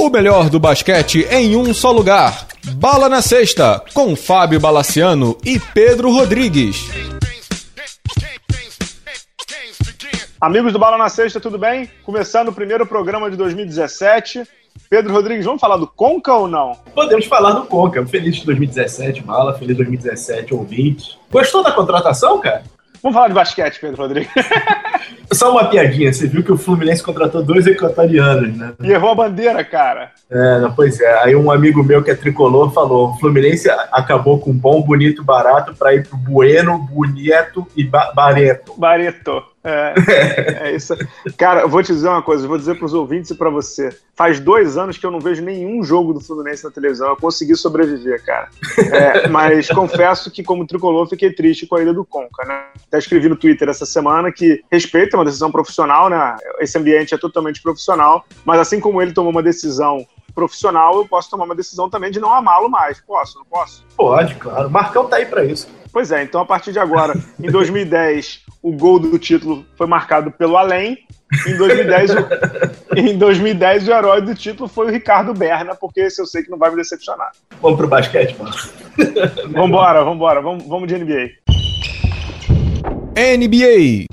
O melhor do basquete em um só lugar. Bala na Sexta, com Fábio Balaciano e Pedro Rodrigues. Amigos do Bala na Sexta, tudo bem? Começando o primeiro programa de 2017. Pedro Rodrigues, vamos falar do Conca ou não? Podemos falar do Conca. Feliz de 2017, Bala. Feliz 2017, ouvintes. Gostou da contratação, cara? Vamos falar de basquete, Pedro Rodrigues. Só uma piadinha, você viu que o Fluminense contratou dois equatorianos, né? E errou a bandeira, cara. É, não, pois é. Aí um amigo meu que é tricolor falou: o Fluminense acabou com bom, bonito, barato para ir pro Bueno, Bonito e ba Bareto. Bareto. É, é isso. Cara, eu vou te dizer uma coisa, vou dizer para os ouvintes e para você. Faz dois anos que eu não vejo nenhum jogo do Fluminense na televisão. Eu consegui sobreviver, cara. É, mas confesso que, como tricolor, fiquei triste com a ida do Conca, né? Até escrevi no Twitter essa semana que respeita uma decisão profissional, né? Esse ambiente é totalmente profissional, mas assim como ele tomou uma decisão profissional, eu posso tomar uma decisão também de não amá-lo mais. Posso, não posso? Pode, claro. Marcão tá aí para isso. Pois é, então a partir de agora, em 2010, o gol do título foi marcado pelo Além. Em 2010, o, em 2010, o herói do título foi o Ricardo Berna, porque esse eu sei que não vai me decepcionar. Vamos pro basquete, mano. vambora, vambora, vamos, vamos de NBA. NBA.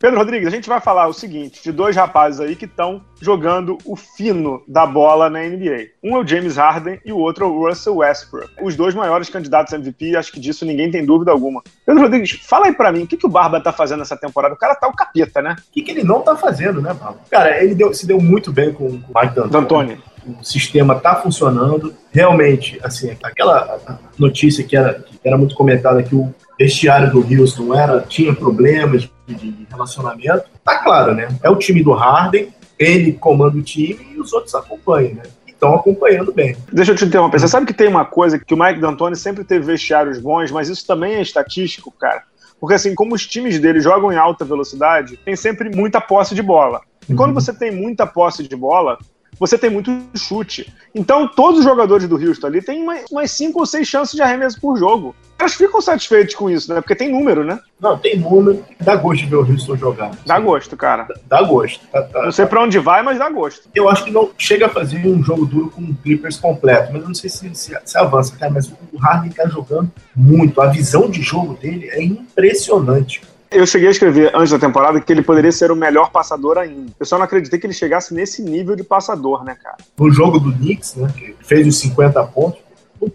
Pedro Rodrigues, a gente vai falar o seguinte: de dois rapazes aí que estão jogando o fino da bola na NBA. Um é o James Harden e o outro é o Russell Westbrook. Os dois maiores candidatos a MVP, acho que disso ninguém tem dúvida alguma. Pedro Rodrigues, fala aí pra mim, o que, que o Barba tá fazendo nessa temporada? O cara tá o capeta, né? O que, que ele não tá fazendo, né, Barba? Cara, ele deu, se deu muito bem com o Mike D'Antoni. D'Antoni. O sistema tá funcionando. Realmente, assim, aquela notícia que era, que era muito comentada que o vestiário do Houston era, tinha problemas de, relacionamento. Tá claro, né? É o time do Harden, ele comanda o time e os outros acompanham, né? Estão acompanhando bem. Deixa eu te interromper. Você sabe que tem uma coisa que o Mike D'Antoni sempre teve vestiários bons, mas isso também é estatístico, cara. Porque assim, como os times dele jogam em alta velocidade, tem sempre muita posse de bola. E quando você tem muita posse de bola, você tem muito chute. Então, todos os jogadores do Houston ali têm umas 5 ou 6 chances de arremesso por jogo. Eles ficam satisfeitos com isso, né? Porque tem número, né? Não, tem número. Dá gosto de ver o Houston jogar. Dá gosto, cara. Dá, dá gosto. Tá, tá, não sei tá. pra onde vai, mas dá gosto. Eu acho que não chega a fazer um jogo duro com o Clippers completo, mas eu não sei se, se, se avança, cara. Mas o Harden tá jogando muito. A visão de jogo dele é impressionante. Eu cheguei a escrever antes da temporada que ele poderia ser o melhor passador ainda. Eu só não acreditei que ele chegasse nesse nível de passador, né, cara? No jogo do Knicks, né, que fez os 50 pontos,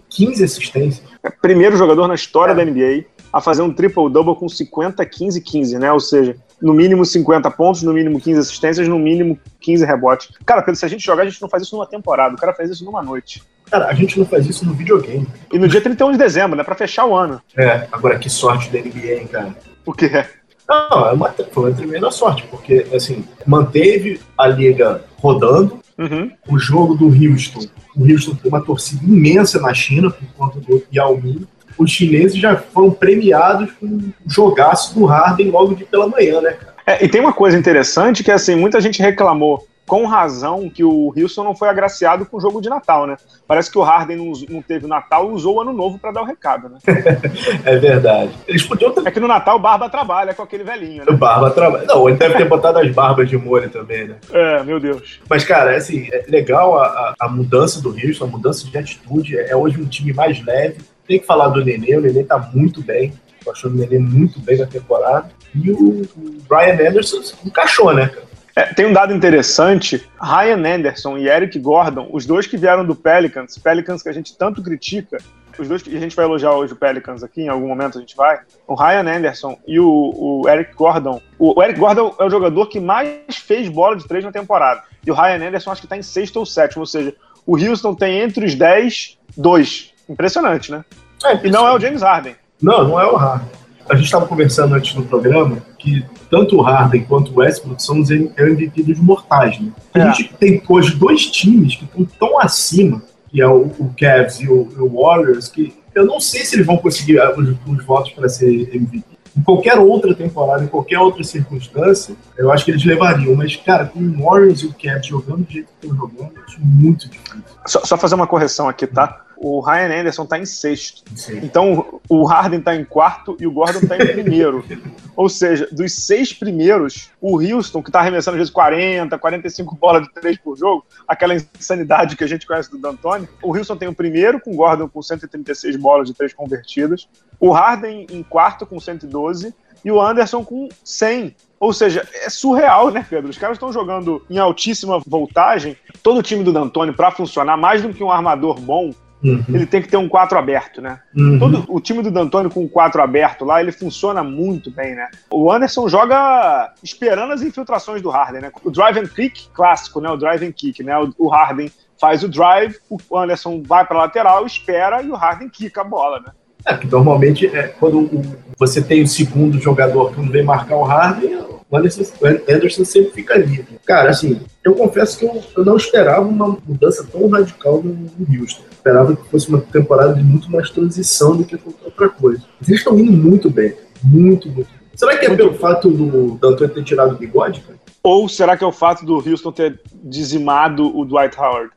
15 assistências. É primeiro jogador na história é. da NBA a fazer um triple-double com 50, 15, 15, né? Ou seja, no mínimo 50 pontos, no mínimo 15 assistências, no mínimo 15 rebotes. Cara, se a gente jogar, a gente não faz isso numa temporada, o cara faz isso numa noite. Cara, a gente não faz isso no videogame. E no dia 31 de dezembro, né? Pra fechar o ano. É, agora que sorte da NBA, hein, cara. O quê? Não, é uma, foi uma tremenda sorte, porque, assim, manteve a liga rodando, uhum. o jogo do Houston. O Houston tem uma torcida imensa na China por conta do Yao Ming. Os chineses já foram premiados com um jogaço do Harden logo de pela manhã, né, cara? É, e tem uma coisa interessante que, assim, muita gente reclamou com razão que o Wilson não foi agraciado com o jogo de Natal, né? Parece que o Harden não, não teve Natal e usou o Ano Novo para dar o recado, né? é verdade. Eles podiam ter... É que no Natal o Barba trabalha com aquele velhinho, né? O Barba trabalha. Não, ele deve ter botado as barbas de molho também, né? É, meu Deus. Mas, cara, é assim, é legal a, a mudança do Houston, a mudança de atitude. É hoje um time mais leve. Tem que falar do Nenê, o Nenê tá muito bem. Tô achando o Nenê muito bem na temporada. E o, o Brian Anderson encaixou, né, cara? É, tem um dado interessante: Ryan Anderson e Eric Gordon, os dois que vieram do Pelicans, Pelicans que a gente tanto critica, os dois que a gente vai elogiar hoje o Pelicans aqui, em algum momento a gente vai. O Ryan Anderson e o, o Eric Gordon. O, o, Eric Gordon é o jogador que mais fez bola de três na temporada. E o Ryan Anderson acho que está em sexto ou sétimo, ou seja, o Houston tem entre os dez, dois. Impressionante, né? É, e não é o James Harden. Não, não é o Harden. A gente estava conversando antes no programa que tanto o Harden quanto o Westbrook são os MVP dos mortais, né? É. A gente tem hoje dois times que estão tão acima, que é o, o Cavs e o, o, Warriors, que eu não sei se eles vão conseguir ah, os, os votos para ser MVP. Em qualquer outra temporada, em qualquer outra circunstância, eu acho que eles levariam. Mas, cara, com o Warriors e o Cavs jogando do jeito que estão jogando, eu acho muito difícil. Só, só fazer uma correção aqui, tá? O Ryan Anderson tá em sexto. Sim. Então o Harden tá em quarto e o Gordon tá em primeiro. Ou seja, dos seis primeiros, o Houston, que tá arremessando às vezes 40, 45 bolas de três por jogo, aquela insanidade que a gente conhece do D'Antoni, o Houston tem o primeiro com o Gordon com 136 bolas de três convertidas, o Harden em quarto com 112 e o Anderson com 100. Ou seja, é surreal, né, Pedro? Os caras estão jogando em altíssima voltagem. Todo o time do D'Antoni, para funcionar, mais do que um armador bom, Uhum. Ele tem que ter um 4 aberto, né? Uhum. Todo o time do D'Antoni com o 4 aberto lá, ele funciona muito bem, né? O Anderson joga esperando as infiltrações do Harden, né? O drive and kick clássico, né? O drive and kick, né? O, Harden faz o drive, o Anderson vai para lateral, espera e o Harden quica a bola, né? É, que normalmente é, quando você tem o segundo jogador que não vem marcar o Harden, o Anderson, Anderson sempre fica livre. Cara, assim, eu confesso que eu, eu não esperava uma mudança tão radical no, no Houston. Eu esperava que fosse uma temporada de muito mais transição do que qualquer outra coisa. Eles estão indo muito bem. Muito, muito bem. Será que é pelo fato do D'Antoni ter tirado o bigode, cara? Ou será que é o fato do Houston ter dizimado o Dwight Howard?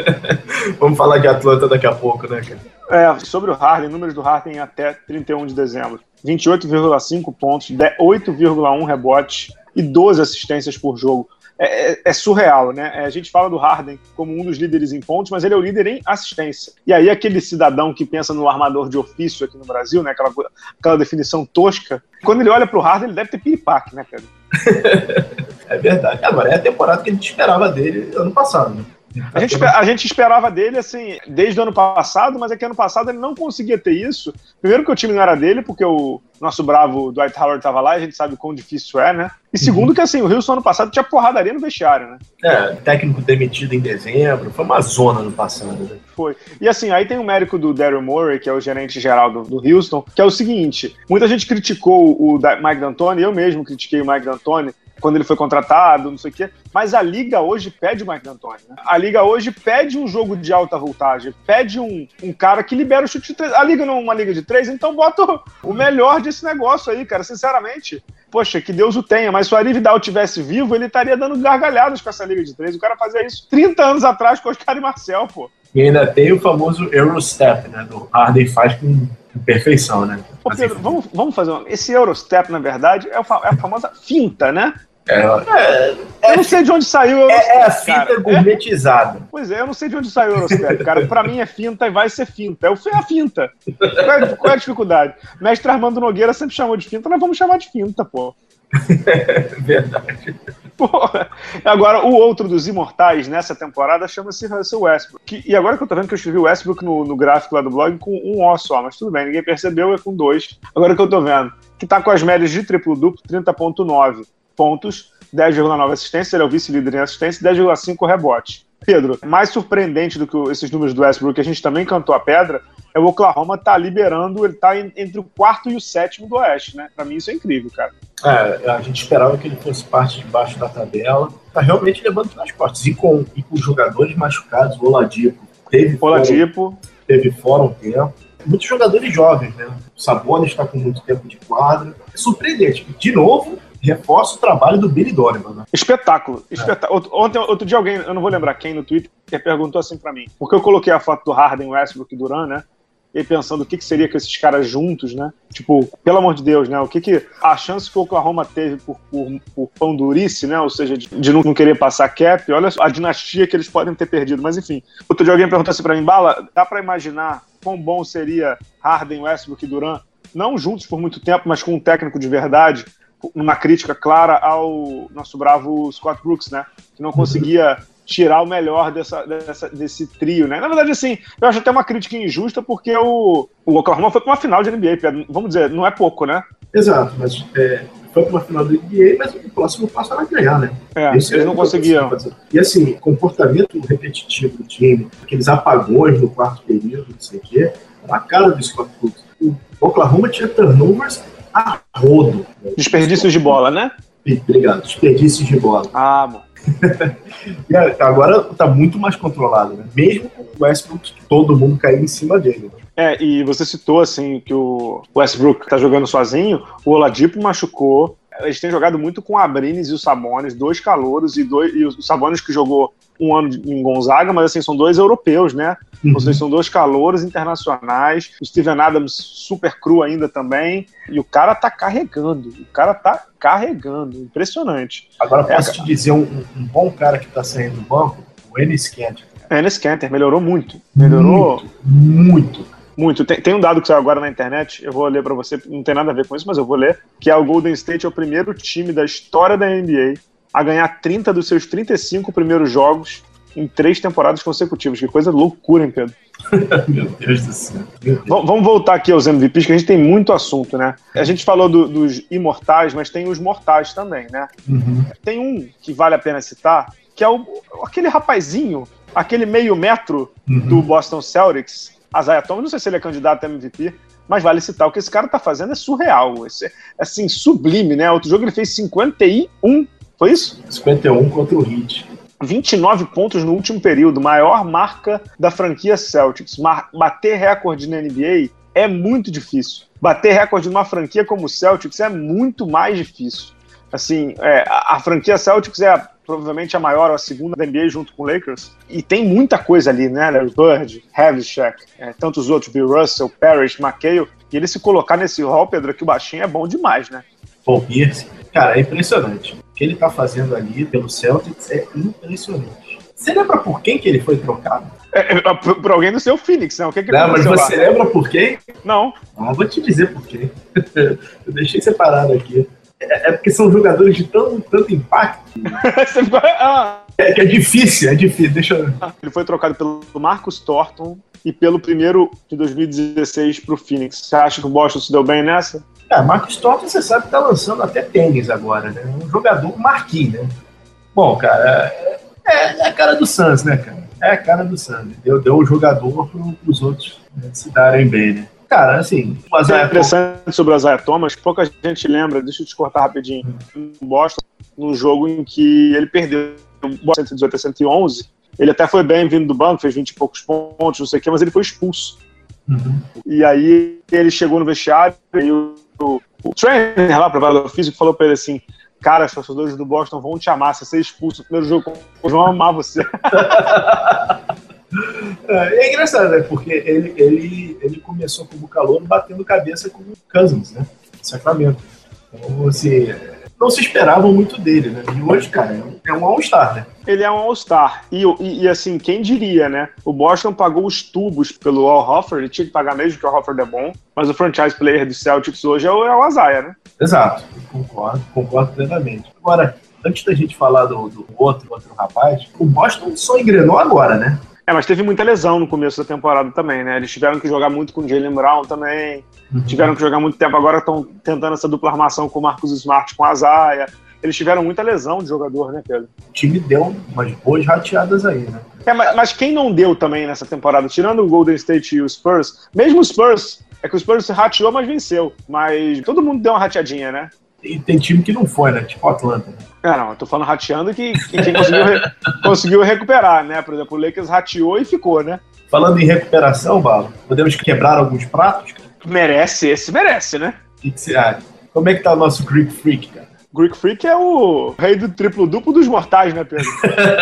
Vamos falar de Atlanta daqui a pouco, né, cara? É, sobre o Harden, números do Harden até 31 de dezembro. 28,5 pontos, 8,1 rebotes e 12 assistências por jogo. É, é, é, surreal, né? É, a gente fala do Harden como um dos líderes em pontos, mas ele é o líder em assistência. E aí aquele cidadão que pensa no armador de ofício aqui no Brasil, né? Aquela, aquela definição tosca, quando ele olha para o Harden, ele deve ter piripaque, né, Pedro? é verdade. Agora, é a temporada que a gente esperava dele ano passado, né? A gente, a gente esperava dele, assim, desde o ano passado, mas é que ano passado ele não conseguia ter isso. Primeiro que o time não era dele, porque o nosso bravo Dwight Howard estava lá, e a gente sabe quão difícil é, né? E segundo uhum. que, assim, o Wilson ano passado tinha porradaria no vestiário, né? É, técnico demitido em dezembro, foi uma zona no passado, né? Foi. E assim, aí tem o mérito do Daryl Morey, que é o gerente geral do, do Houston, que é o seguinte, muita gente criticou o Mike D'Antoni, eu mesmo critiquei o Mike D'Antoni, quando ele foi contratado, não sei o quê. Mas a liga hoje pede o Mike D'Antoni. Né? A liga hoje pede um jogo de alta voltagem, pede um, um cara que libera o chute de três. A liga não é uma liga de três, então bota o melhor desse negócio aí, cara. Sinceramente, poxa, que Deus o tenha, mas se o Arividal tivesse vivo, ele estaria dando gargalhadas com essa liga de três. O cara fazia isso 30 anos atrás com Oscar e Marcel, pô. E ainda tem o famoso Eurostep, né? Do Harden faz com perfeição, né? Pô, Pedro, vamos, vamos fazer uma... Esse Eurostep, na verdade, é, é a famosa finta, né? É, é, eu não sei de onde saiu o Eurostep, é, é a finta cara. gourmetizada. É, pois é, eu não sei de onde saiu o Eurostep, cara. Pra mim é finta e vai ser finta. É a finta. Qual é, qual é a dificuldade? Mestre Armando Nogueira sempre chamou de finta, nós vamos chamar de finta, pô. Verdade. Porra. Agora, o outro dos imortais nessa temporada chama-se Russell Westbrook. Que, e agora que eu tô vendo que eu escrevi o Westbrook no, no gráfico lá do blog com um O só, mas tudo bem, ninguém percebeu, é com dois. Agora que eu tô vendo, que tá com as médias de triplo-duplo 30.9 pontos, 10,9 assistência, ele é o vice-líder em assistência, 10,5 rebote. Pedro, mais surpreendente do que esses números do Westbrook, que a gente também cantou a pedra, é o Oklahoma tá liberando, ele tá entre o quarto e o sétimo do Oeste, né? Pra mim isso é incrível, cara. É, a gente esperava que ele fosse parte de baixo da tabela. Tá realmente levando nas costas. E com, e com jogadores machucados, o Oladipo teve Oladipo. Fora, teve fora um tempo. Muitos jogadores jovens, né? O Sabonis está com muito tempo de quadra. É surpreendente. De novo, reforça o trabalho do Billy Donovan. Né? Espetáculo. Espetáculo. É. Ontem, outro dia, alguém, eu não vou lembrar quem no Twitter, perguntou assim para mim. Porque eu coloquei a foto do Harden, Westbrook e Duran, né? E pensando o que, que seria com esses caras juntos, né? Tipo, pelo amor de Deus, né? O que que. A chance que o Oklahoma teve por, por, por pão durice, né? Ou seja, de, de não, querer passar cap, olha a dinastia que eles podem ter perdido. Mas enfim. Outro dia alguém perguntou assim pra mim, Bala, dá pra imaginar quão bom seria Harden, Westbrook e Duran? Não juntos por muito tempo, mas com um técnico de verdade numa crítica clara ao nosso bravo Scott Brooks, né? Que não conseguia tirar o melhor dessa, dessa, desse trio, né? Na verdade, assim, eu acho até uma crítica injusta porque o, o Oklahoma foi para uma final de NBA, vamos dizer, não é pouco, né? Exato, mas é, foi para uma final de NBA, mas o próximo passo era ganhar, né? É, Esse eles não conseguiam. E assim, comportamento repetitivo do time, aqueles apagões no quarto período, não sei o quê, a cara do Scott Brooks. O Oklahoma tinha turnovers a rodo. Desperdícios de bola, né? Obrigado, desperdícios de bola. Ah, bom. e agora tá muito mais controlado, né? Mesmo com o Westbrook, todo mundo caindo em cima dele. É, e você citou assim que o Westbrook tá jogando sozinho, o Oladipo machucou, eles têm jogado muito com o Abrines e o Sabonis, dois calouros, e, dois, e o Sabonis que jogou um ano em Gonzaga, mas assim, são dois europeus, né? Uhum. Ou seja, são dois calouros internacionais. O Steven Adams super cru ainda também. E o cara tá carregando. O cara tá carregando. Impressionante. Agora posso é, te dizer um, um, bom cara que tá saindo do banco? O Ennis Kanter. Ennis Kanter melhorou muito. Melhorou muito. muito. Muito. Tem, tem, um dado que saiu agora na internet, eu vou ler para você, não tem nada a ver com isso, mas eu vou ler, que é o Golden State é o primeiro time da história da NBA a ganhar 30 dos seus 35 primeiros jogos em três temporadas consecutivas. Que coisa loucura, hein, Pedro? Meu Deus do céu. Deus. Vamos voltar aqui aos MVPs, que a gente tem muito assunto, né? A gente falou do, dos imortais, mas tem os mortais também, né? Uhum. Tem um que vale a pena citar, que é o, aquele rapazinho, aquele meio metro uhum. do Boston Celtics, Isaiah Thomas, não sei se ele é candidato a MVP, mas vale citar, o que esse cara tá fazendo é surreal, esse, é, assim, sublime, né? Outro jogo ele fez 51, foi isso? 51 contra o Heat. 29 pontos no último período, maior marca da franquia Celtics. Mar bater recorde na NBA é muito difícil. Bater recorde numa franquia como o Celtics é muito mais difícil. Assim, é, a, a, franquia Celtics é a, provavelmente a maior ou a segunda da NBA junto com o Lakers. E tem muita coisa ali, né? Larry Bird, Havlicek, é, tantos outros, Bill Russell, Parrish, McHale. E ele se colocar nesse hall, Pedro, que o baixinho é bom demais, né? Paul Pierce. Cara, é impressionante. O que ele tá fazendo ali pelo Celtics é impressionante. Você lembra por quem que ele foi trocado? É, é por, por, alguém do seu Phoenix, não? O que, que não, mas você lá? lembra por quem? Não. Ah, vou te dizer por quê. Eu deixei separado aqui. É, é, porque são jogadores de tão, tanto impacto. ah. é que é difícil, é difícil. Deixa eu... Ele foi trocado pelo Marcus Thornton e pelo primeiro de 2016 para o Phoenix. Você acha que o Boston se deu bem nessa? É, Marcos Thornton, você sabe que tá lançando até tênis agora, né? Um jogador marquinhos, né? Bom, cara, é, é, a cara do Suns, né, cara? É a cara do Suns. Deu, deu o jogador para os outros né, se darem bem, né? Cara, assim, o Isaiah é interessante Thomas... sobre o Isaiah Thomas, pouca gente lembra, deixa eu te cortar rapidinho, no Boston, num jogo em que ele perdeu o Boston 118 a 111, ele até foi bem vindo do banco, fez 20 e poucos pontos, não sei o quê, mas ele foi expulso. Uhum. E aí ele chegou no vestiário e o o, o trainer lá, preparador físico, falou pra ele assim: Cara, os torcedores do Boston vão te amar. Se você é expulso no primeiro jogo, eles vão amar você. É, é engraçado, né? Porque ele, ele, ele começou como calor batendo cabeça com o Cousins, né? Sacramento. Então, assim, não se esperavam muito dele, né? E hoje, cara, é um All-Star, né? Ele é um All-Star. E, e, e, assim, quem diria, né? O Boston pagou os tubos pelo Al Hoffer, ele tinha que pagar mesmo que o Al Hoffer é bom, mas o franchise player do Celtics hoje é o, é o Azaia, né? Exato, concordo, concordo plenamente. Agora, antes da gente falar do, do outro, outro rapaz, o Boston só engrenou agora, né? É, mas teve muita lesão no começo da temporada também, né? Eles tiveram que jogar muito com o Jalen Brown também, uhum. tiveram que jogar muito tempo. Agora estão tentando essa dupla armação com o Marcus Smart com a Zaya. Eles tiveram muita lesão de jogador, né, Pedro? O time deu umas boas rateadas aí, né? É, mas, mas quem não deu também nessa temporada, tirando o Golden State e o Spurs, mesmo o Spurs, é que o Spurs rateou, mas venceu. Mas todo mundo deu uma rateadinha, né? E tem time que não foi, né? Tipo Atlanta. Né? É, não, eu tô falando rateando que, que quem conseguiu, conseguiu recuperar, né? Por exemplo, o Lakers rateou e ficou, né? Falando em recuperação, Bala, podemos quebrar alguns pratos? Merece, esse merece, né? O que, que você acha? Como é que tá o nosso Greek Freak, cara? Greek Freak é o rei do triplo-duplo dos mortais, né, Pedro?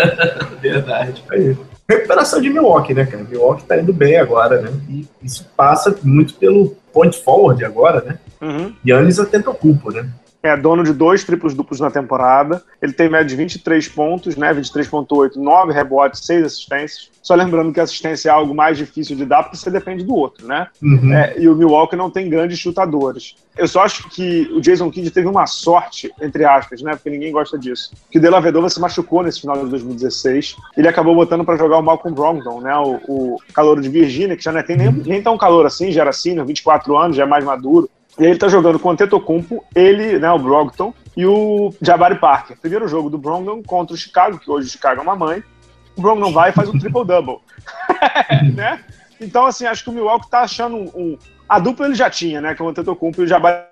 Verdade. Aí. Recuperação de Milwaukee, né, cara? Milwaukee tá indo bem agora, né? E isso passa muito pelo point forward agora, né? Uhum. Yannis Antetokounmpo, né? É dono de dois triplos duplos na temporada. Ele tem média de 23 pontos, né? 23,8, 9 rebotes, 6 assistências. Só lembrando que assistência é algo mais difícil de dar porque você depende do outro, né? Uhum. É, e o Milwaukee não tem grandes chutadores. Eu só acho que o Jason Kidd teve uma sorte, entre aspas, né? Porque ninguém gosta disso. Que o De La Vedova se machucou nesse final de 2016. Ele acabou botando para jogar o Malcolm Brogdon, né? O, o calor de Virgínia, que já não é, tem nem, nem tão calor assim, já era senior, 24 anos, já é mais maduro. E ele tá jogando com o Antetokounmpo, ele, né, o Brogdon, e o Jabari Parker. Primeiro jogo do Brogdon contra o Chicago, que hoje o Chicago é uma mãe. O Brogdon vai e faz um triple-double. né? Então, assim, acho que o Milwaukee tá achando um, um... A dupla ele já tinha, né, que é o Antetokounmpo e o Jabari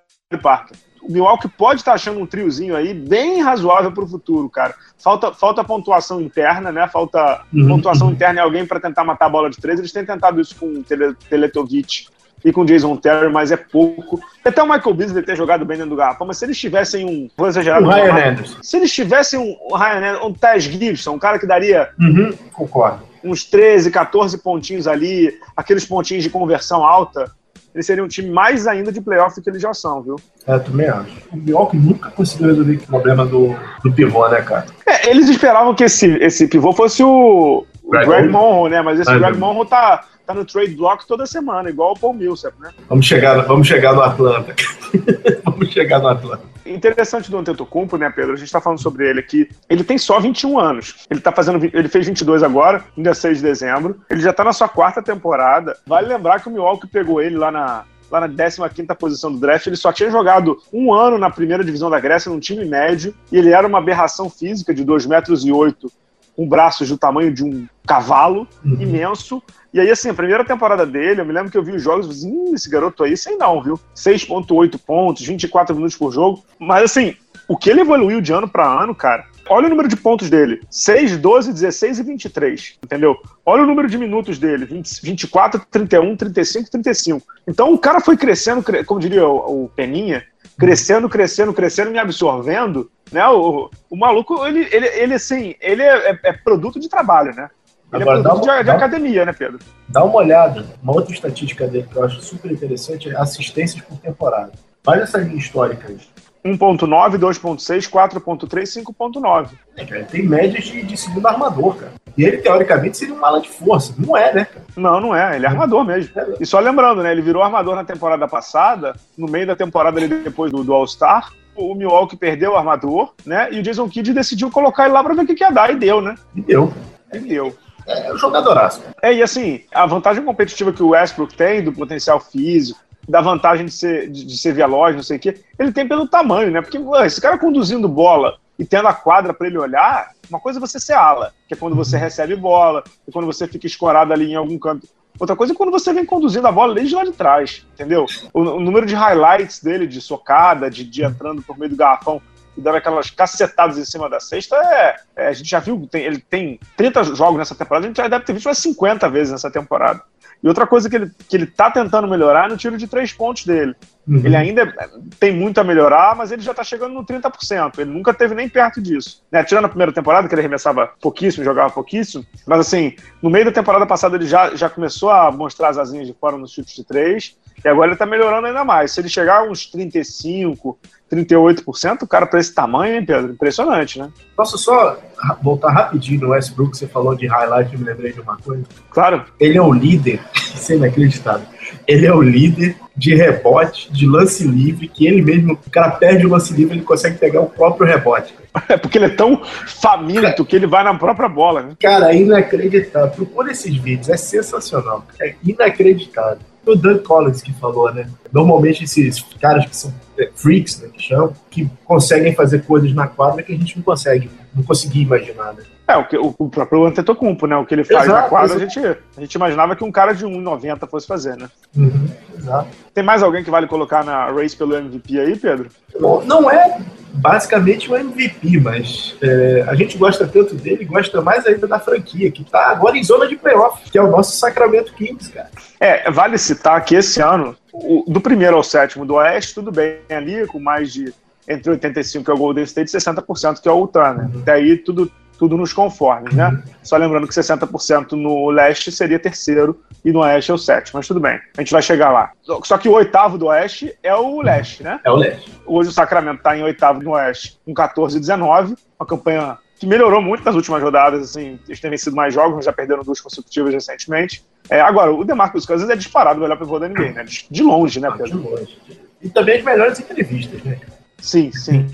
Parker. O Milwaukee pode estar tá achando um triozinho aí bem razoável para o futuro, cara. Falta, falta pontuação interna, né? Falta uhum. pontuação interna e alguém para tentar matar a bola de três. Eles têm tentado isso com o Teletovic e com o Jason Terry, mas é pouco. Até o Michael Beasley ter jogado bem dentro do garrafão, mas se eles tivessem um. Vou exagerar. O Ryan Anderson. Se eles tivessem um, um Ryan Anderson, um Tess Gibson, um cara que daria. Uhum, concordo. Uns 13, 14 pontinhos ali, aqueles pontinhos de conversão alta, eles seriam um time mais ainda de playoff do que eles já são, viu? É, também acho. O Milwaukee nunca conseguiu resolver o problema do, do pivô, né, cara? É, eles esperavam que esse, esse pivô fosse o, o Greg, Greg Monroe, né? Mas esse Greg Monroe tá, tá no trade block toda semana, igual o Paul Millsap, né? Vamos chegar, vamos chegar no Atlanta. vamos chegar no Atlanta. Interessante do Antetokounmpo, né, Pedro? A gente tá falando sobre ele aqui. Ele tem só 21 anos. Ele tá fazendo, ele fez 22 agora, dia 6 de dezembro. Ele já tá na sua quarta temporada. Vale lembrar que o Milwaukee pegou ele lá na lá na 15 posição do draft, ele só tinha jogado um ano na primeira divisão da Grécia, num time médio, e ele era uma aberração física de 2 metros e 8, com braços do tamanho de um cavalo, uhum. imenso, e aí, assim, a primeira temporada dele, eu me lembro que eu vi os jogos e falei, hum, esse garoto aí, sem não, viu? 6,8 pontos, 24 minutos por jogo. Mas, assim, o que ele evoluiu de ano para ano, cara, olha o número de pontos dele: 6, 12, 16 e 23. Entendeu? Olha o número de minutos dele: 20, 24, 31, 35, 35. Então o cara foi crescendo, como diria o, o Peninha, crescendo, crescendo, crescendo, me absorvendo. Né? O, o maluco, ele, ele, ele assim, ele é, é, é produto de trabalho, né? Ele Agora, é produto uma, de, de academia, né, Pedro? Dá uma olhada. Uma outra estatística dele que eu acho super interessante é assistências por temporada. Faz essa linha histórica aí. 1.9, 2.6, 4.3, 5.9. É, cara, tem médias de, de segundo armador, cara. E ele, teoricamente, seria um mala de força. Não é, né, cara? Não, não é. Ele é armador mesmo. É. E só lembrando, né? Ele virou armador na temporada passada, no meio da temporada ali depois do, do All-Star. O Milwaukee perdeu o armador, né? E o Jason Kidd decidiu colocar ele lá pra ver o que, que ia dar. E deu, né? E deu. E deu é um jogadoraço. É, e assim, a vantagem competitiva que o Westbrook tem, do potencial físico, da vantagem de ser, de, de ser veloz, não sei o quê, ele tem pelo tamanho, né? Porque ué, esse cara conduzindo bola e tendo a quadra para ele olhar, uma coisa é você ser ala, que é quando você uhum. recebe bola, e quando você fica escorado ali em algum canto. Outra coisa é quando você vem conduzindo a bola desde lá de trás, entendeu? O, o número de highlights dele, de socada, de, de entrando por meio do garrafão, e dando aquelas cacetadas em cima da cesta, é, é, a gente já viu, tem, ele tem 30 jogos nessa temporada, a gente já deve ter visto umas 50 vezes nessa temporada. E outra coisa que ele, que ele tá tentando melhorar é no tiro de três pontos dele. Uhum. Ele ainda tem muito a melhorar, mas ele já tá chegando no 30%. Ele nunca teve nem perto disso. Né? Tirando a primeira temporada, que ele arremessava pouquíssimo, jogava pouquíssimo. Mas assim, no meio da temporada passada ele já, já começou a mostrar as asinhas de fora nos chutes de três. E agora ele tá melhorando ainda mais. Se ele chegar a uns 35, 38%, o cara para esse tamanho, hein, Pedro? Impressionante, né? Posso só voltar rapidinho no Westbrook, você falou de highlight, eu me lembrei de uma coisa. Claro. Ele é o líder, isso é inacreditável. Ele é o líder de rebote, de lance livre, que ele mesmo, o cara perde o lance livre, ele consegue pegar o próprio rebote. É porque ele é tão faminto que ele vai na própria bola, né? Cara, é inacreditável. Procura esses vídeos, é sensacional. É inacreditável. O Dan Collins que falou, né? Normalmente esses caras que são é, freaks, né, que chamam, que conseguem fazer coisas na quadra que a gente não consegue, não conseguia imaginar, né? É, o, que, o próprio Antetokounmpo, né? O que ele faz exato, na quadra, a gente, a gente imaginava que um cara de 1,90 fosse fazer, né? Uhum, exato. Tem mais alguém que vale colocar na race pelo MVP aí, Pedro? Bom, não é basicamente o MVP, mas é, a gente gosta tanto dele, gosta mais ainda da franquia, que tá agora em zona de playoff, que é o nosso Sacramento Kings, cara. É, vale citar que esse ano, o, do primeiro ao sétimo do Oeste, tudo bem ali, com mais de entre 85 que é o Golden State e 60% que é o Utah, né? Uhum. Até aí tudo tudo nos conformes, né? Só lembrando que 60% no leste seria terceiro e no oeste é o sétimo, mas tudo bem, a gente vai chegar lá. Só que o oitavo do oeste é o leste, né? É o leste. Hoje o Sacramento está em oitavo no oeste com 14 e 19, uma campanha que melhorou muito nas últimas rodadas, assim, eles têm vencido mais jogos, já perderam duas consecutivas recentemente. É, agora, o DeMarcus Cousins é disparado o melhor pivô da NBA, né? De longe, né, Pedro? De longe. E também as melhores entrevistas, né? Sim, sim.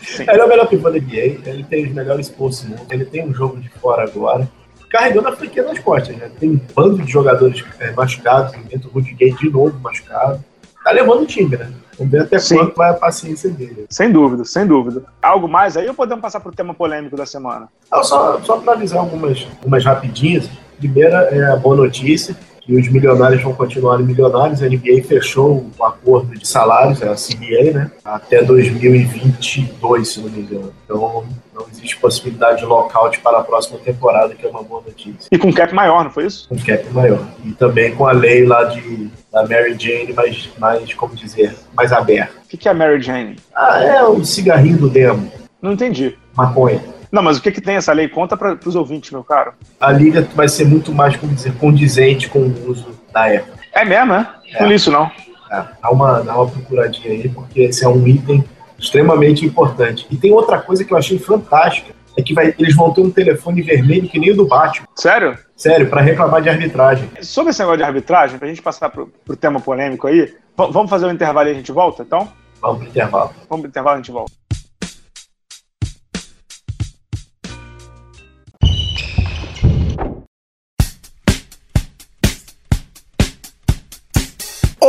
sim. Ele é o melhor pivô da NBA, ele tem os melhores posts mundo, ele tem um jogo de fora agora. Carregando a franquia nas costas, né? Tem um bando de jogadores é, machucados, dentro do Rudy Gay de novo machucado. Tá levando o time, né? Vamos ver até Sim. quanto vai a paciência dele. Sem dúvida, sem dúvida. Algo mais aí ou podemos passar para o tema polêmico da semana? Não, só só para avisar algumas, algumas rapidinhas. Primeira é a boa notícia que os milionários vão continuar milionários. A NBA fechou o acordo de salários, é a CBA, né? Até 2022, se não me engano. Então não existe possibilidade de lockout para a próxima temporada, que é uma boa notícia. E com cap maior, não foi isso? Com cap maior. E também com a lei lá de da Mary Jane, mas mais, como dizer, mais aberta. O que, que é a Mary Jane? Ah, é o cigarrinho do demo. Não entendi. Maconha. Não, mas o que, que tem essa lei? Conta para os ouvintes, meu caro. A liga vai ser muito mais, como dizer, condizente com o uso da época. É mesmo, é? É. Não li isso, não. É, dá, uma, dá uma procuradinha aí, porque esse é um item extremamente importante. E tem outra coisa que eu achei fantástica, é que vai, eles vão ter um telefone vermelho que nem o do Batman. Sério? Sério, para reclamar de arbitragem. Sobre esse negócio de arbitragem, pra gente passar pro, pro tema polêmico aí, vamos fazer um intervalo e a gente volta, então? Vamos pro intervalo. Vamos pro intervalo e a gente volta.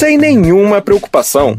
sem nenhuma preocupação.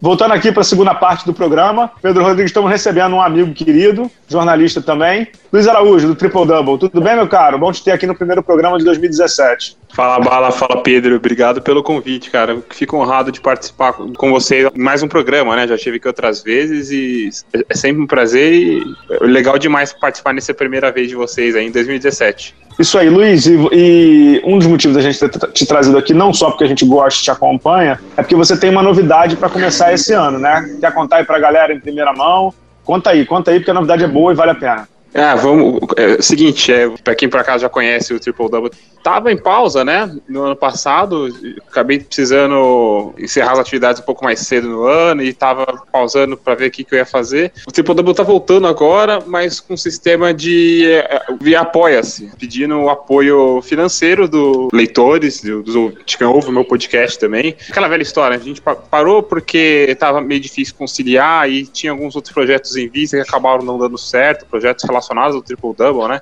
Voltando aqui para a segunda parte do programa, Pedro Rodrigues, estamos recebendo um amigo querido, jornalista também, Luiz Araújo, do Triple Double. Tudo bem, meu caro? Bom te ter aqui no primeiro programa de 2017. Fala Bala, fala Pedro, obrigado pelo convite, cara. Fico honrado de participar com vocês em mais um programa, né? Já estive aqui outras vezes e é sempre um prazer e legal demais participar nessa primeira vez de vocês aí em 2017. Isso aí, Luiz, e, e um dos motivos da gente ter te trazido aqui, não só porque a gente gosta e te acompanha, é porque você tem uma novidade para começar esse ano, né? Quer contar aí pra galera em primeira mão? Conta aí, conta aí, porque a novidade é boa e vale a pena. Ah, vamos. É, seguinte, é, para quem por acaso já conhece o Triple Double, tava em pausa, né? No ano passado, acabei precisando encerrar as atividades um pouco mais cedo no ano e tava pausando para ver o que, que eu ia fazer. O Triple Double tá voltando agora, mas com um sistema de é, via apoia-se, pedindo o apoio financeiro dos leitores, do- dos de quem ouve o meu podcast também. Aquela velha história, a gente pa- parou porque tava meio difícil conciliar e tinha alguns outros projetos em vista que acabaram não dando certo, projetos relacionados ao Triple Double, né?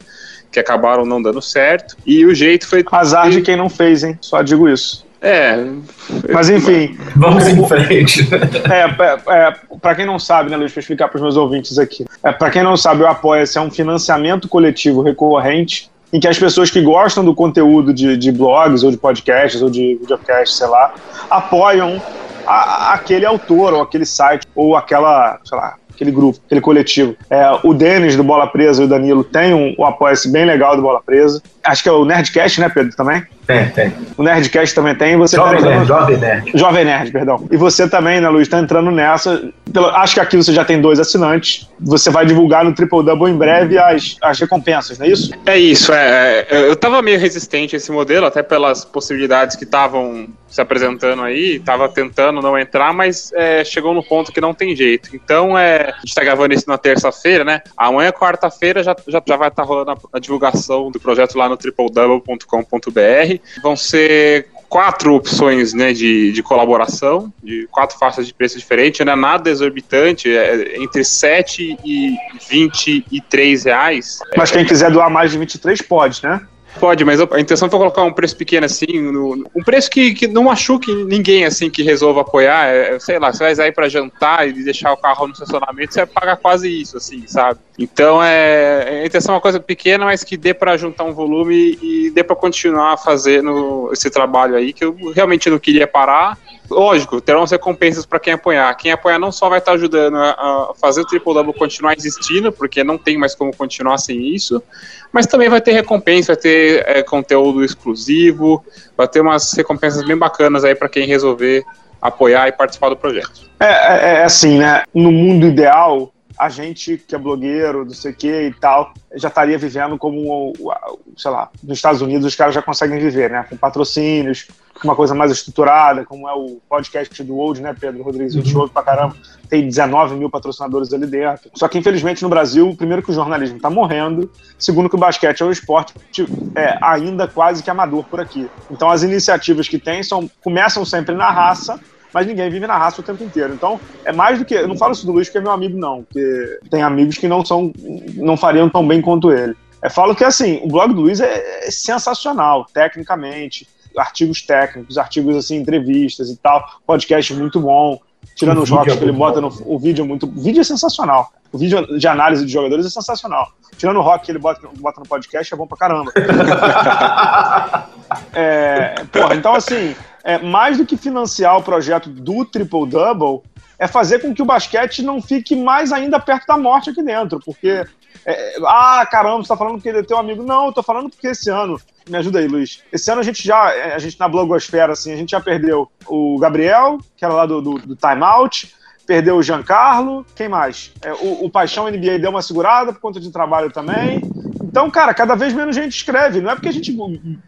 Que acabaram não dando certo. E o jeito foi. Azar de quem não fez, hein? Só digo isso. É. Mas enfim, Vamos em frente. é, é, é, para quem não sabe, né, Luiz, para explicar para os meus ouvintes aqui. É, para quem não sabe, o Apoia-se é um financiamento coletivo recorrente em que as pessoas que gostam do conteúdo de, de blogs ou de podcasts ou de videocasts, sei lá, apoiam a- aquele autor ou aquele site ou aquela, sei lá, aquele grupo, aquele coletivo. É, o Denis do Bola Presa e o Danilo tem um, um apoia-se bem legal do Bola Presa. Acho que é o Nerdcast, né, Pedro, também? Tem, tem. O Nerdcast também tem. Você Jovem tá Nerd, Jovem Nerd. Jovem Nerd, perdão. E você também, né, Luiz, tá entrando nessa. Pelo- acho que aqui você já tem dois assinantes. Você vai divulgar no Triple Double em breve as, as recompensas, não é isso? É isso, é. é, Eu tava meio resistente a esse modelo, até pelas possibilidades que estavam se apresentando aí, tava tentando não entrar, mas é, chegou no ponto que não tem jeito. Então, é, a gente tá gravando isso na terça-feira, né? Amanhã, quarta-feira, já, já, já vai estar rolando a, a divulgação do projeto lá no tripledouble.com.br. Vão ser quatro opções né, de, de colaboração, de quatro faixas de preço diferentes, não é nada exorbitante, é entre 7 e 23 reais. Mas quem quiser doar mais de 23 pode, né? Pode, mas a intenção foi colocar um preço pequeno assim, no- um preço que, que não machuque ninguém assim que resolva apoiar. É, sei lá, você vai sair pra jantar e deixar o carro no estacionamento, você vai pagar quase isso, assim, sabe? Então é. A intenção é uma coisa pequena, mas que dê pra juntar um volume e dê pra continuar fazendo esse trabalho aí, que eu realmente não queria parar. Lógico, terão as recompensas para quem apoiar. Quem apoiar não só vai estar ajudando a, a fazer o Triple Double continuar existindo, porque não tem mais como continuar sem isso, mas também vai ter recompensa, vai ter é, conteúdo exclusivo, vai ter umas recompensas bem bacanas aí para quem resolver apoiar e participar do projeto. É, é, é assim, né? No mundo ideal, a gente que é blogueiro, não sei o que e tal, já estaria vivendo como, sei lá, nos Estados Unidos os caras já conseguem viver, né? Com patrocínios, com uma coisa mais estruturada, como é o podcast do Old, né, Pedro Rodrigues? Uhum. Ouve pra caramba. Tem 19 mil patrocinadores ali dentro. Só que, infelizmente, no Brasil, primeiro que o jornalismo está morrendo, segundo que o basquete é o esporte é, ainda quase que amador por aqui. Então, as iniciativas que tem são, começam sempre na raça, mas ninguém vive na raça o tempo inteiro. Então, é mais do que. Eu não falo isso do Luiz porque é meu amigo, não, porque tem amigos que não são. não fariam tão bem quanto ele. Eu falo que assim, o blog do Luiz é, é sensacional, tecnicamente, artigos técnicos, artigos assim, entrevistas e tal, podcast muito bom. Tirando o os jogos é que ele bota no. O vídeo é muito. O vídeo é sensacional. O vídeo de análise de jogadores é sensacional. Tirando o rock que ele bota, bota no podcast, é bom pra caramba. é, porra, então assim, é, mais do que financiar o projeto do Triple Double, é fazer com que o basquete não fique mais ainda perto da morte aqui dentro. Porque, é, ah, caramba, você tá falando porque ele é teu amigo. Não, eu tô falando porque esse ano, me ajuda aí, Luiz. Esse ano a gente já, a gente na blogosfera, assim, a gente já perdeu o Gabriel, que era lá do, do, do Time Out, perdeu o Giancarlo, quem mais? É, o, o Paixão NBA deu uma segurada por conta de trabalho também. Então, cara, cada vez menos gente escreve. Não é porque a gente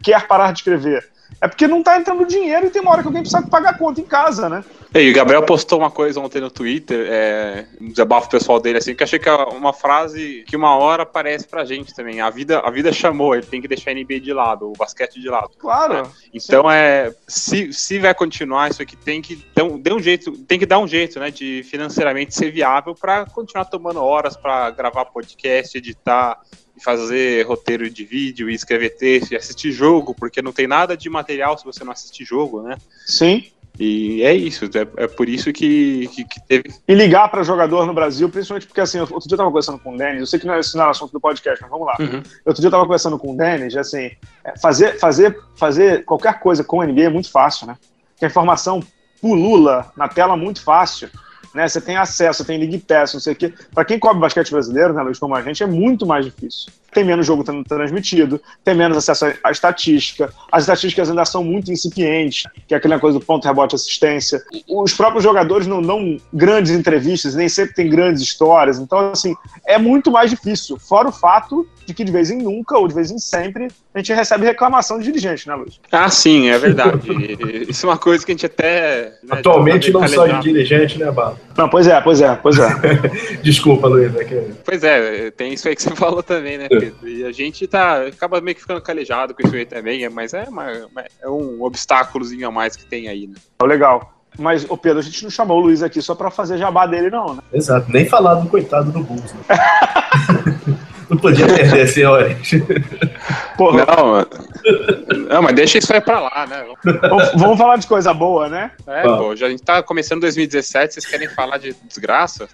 quer parar de escrever é porque não tá entrando dinheiro e tem uma hora que alguém precisa pagar a conta em casa, né? E o Gabriel postou uma coisa ontem no Twitter, é, um desabafo pessoal dele, assim, que achei que é uma frase que uma hora aparece pra gente também. A vida, a vida chamou, ele tem que deixar a NBA de lado, o basquete de lado. Claro. Né? Então sim. é. Se, se vai continuar isso aqui, tem que dar um, um jeito, tem que dar um jeito, né? De financeiramente ser viável para continuar tomando horas para gravar podcast, editar fazer roteiro de vídeo e escrever texto e assistir jogo, porque não tem nada de material se você não assistir jogo, né? Sim. E é isso, é, é por isso que, que, que teve. E ligar para jogador no Brasil, principalmente porque assim, outro dia eu tava conversando com o Denis, eu sei que não é, isso não é assunto do podcast, mas vamos lá. Uhum. Outro dia eu tava conversando com o Denis, assim, é, fazer, fazer, fazer qualquer coisa com o NBA é muito fácil, né? Porque a informação pulula na tela muito fácil né? Você tem acesso, tem League Pass, não sei o quê. Para quem cobre basquete brasileiro, né, Luiz, como a gente, é muito mais difícil. Tem menos jogo sendo transmitido, tem menos acesso à estatística. As estatísticas ainda são muito incipientes, que é aquela coisa do ponto, rebote, assistência. Os próprios jogadores não dão grandes entrevistas, nem sempre tem grandes histórias. Então, assim, é muito mais difícil. Fora o fato de que de vez em nunca, ou de vez em sempre, a gente recebe reclamação de dirigente, né, Luiz? Ah, sim, é verdade. Isso é uma coisa que a gente até. Né, Atualmente não só de dirigente, né, Bala? Não, pois é, pois é, pois é. Desculpa, Luiz. É que... Pois é, tem isso aí que você falou também, né, é. Pedro? E a gente tá, acaba meio que ficando calejado com isso aí também, mas é, uma, é um obstáculozinho a mais que tem aí, né? Legal. Mas, ô Pedro, a gente não chamou o Luiz aqui só pra fazer jabá dele, não, né? Exato, nem falar do coitado do Bulls. Né? Não podia perder senhores. Porra. Não, não, mas deixa isso aí pra lá, né? Vamos, vamos falar de coisa boa, né? É, pô, já a gente tá começando 2017, vocês querem falar de desgraça?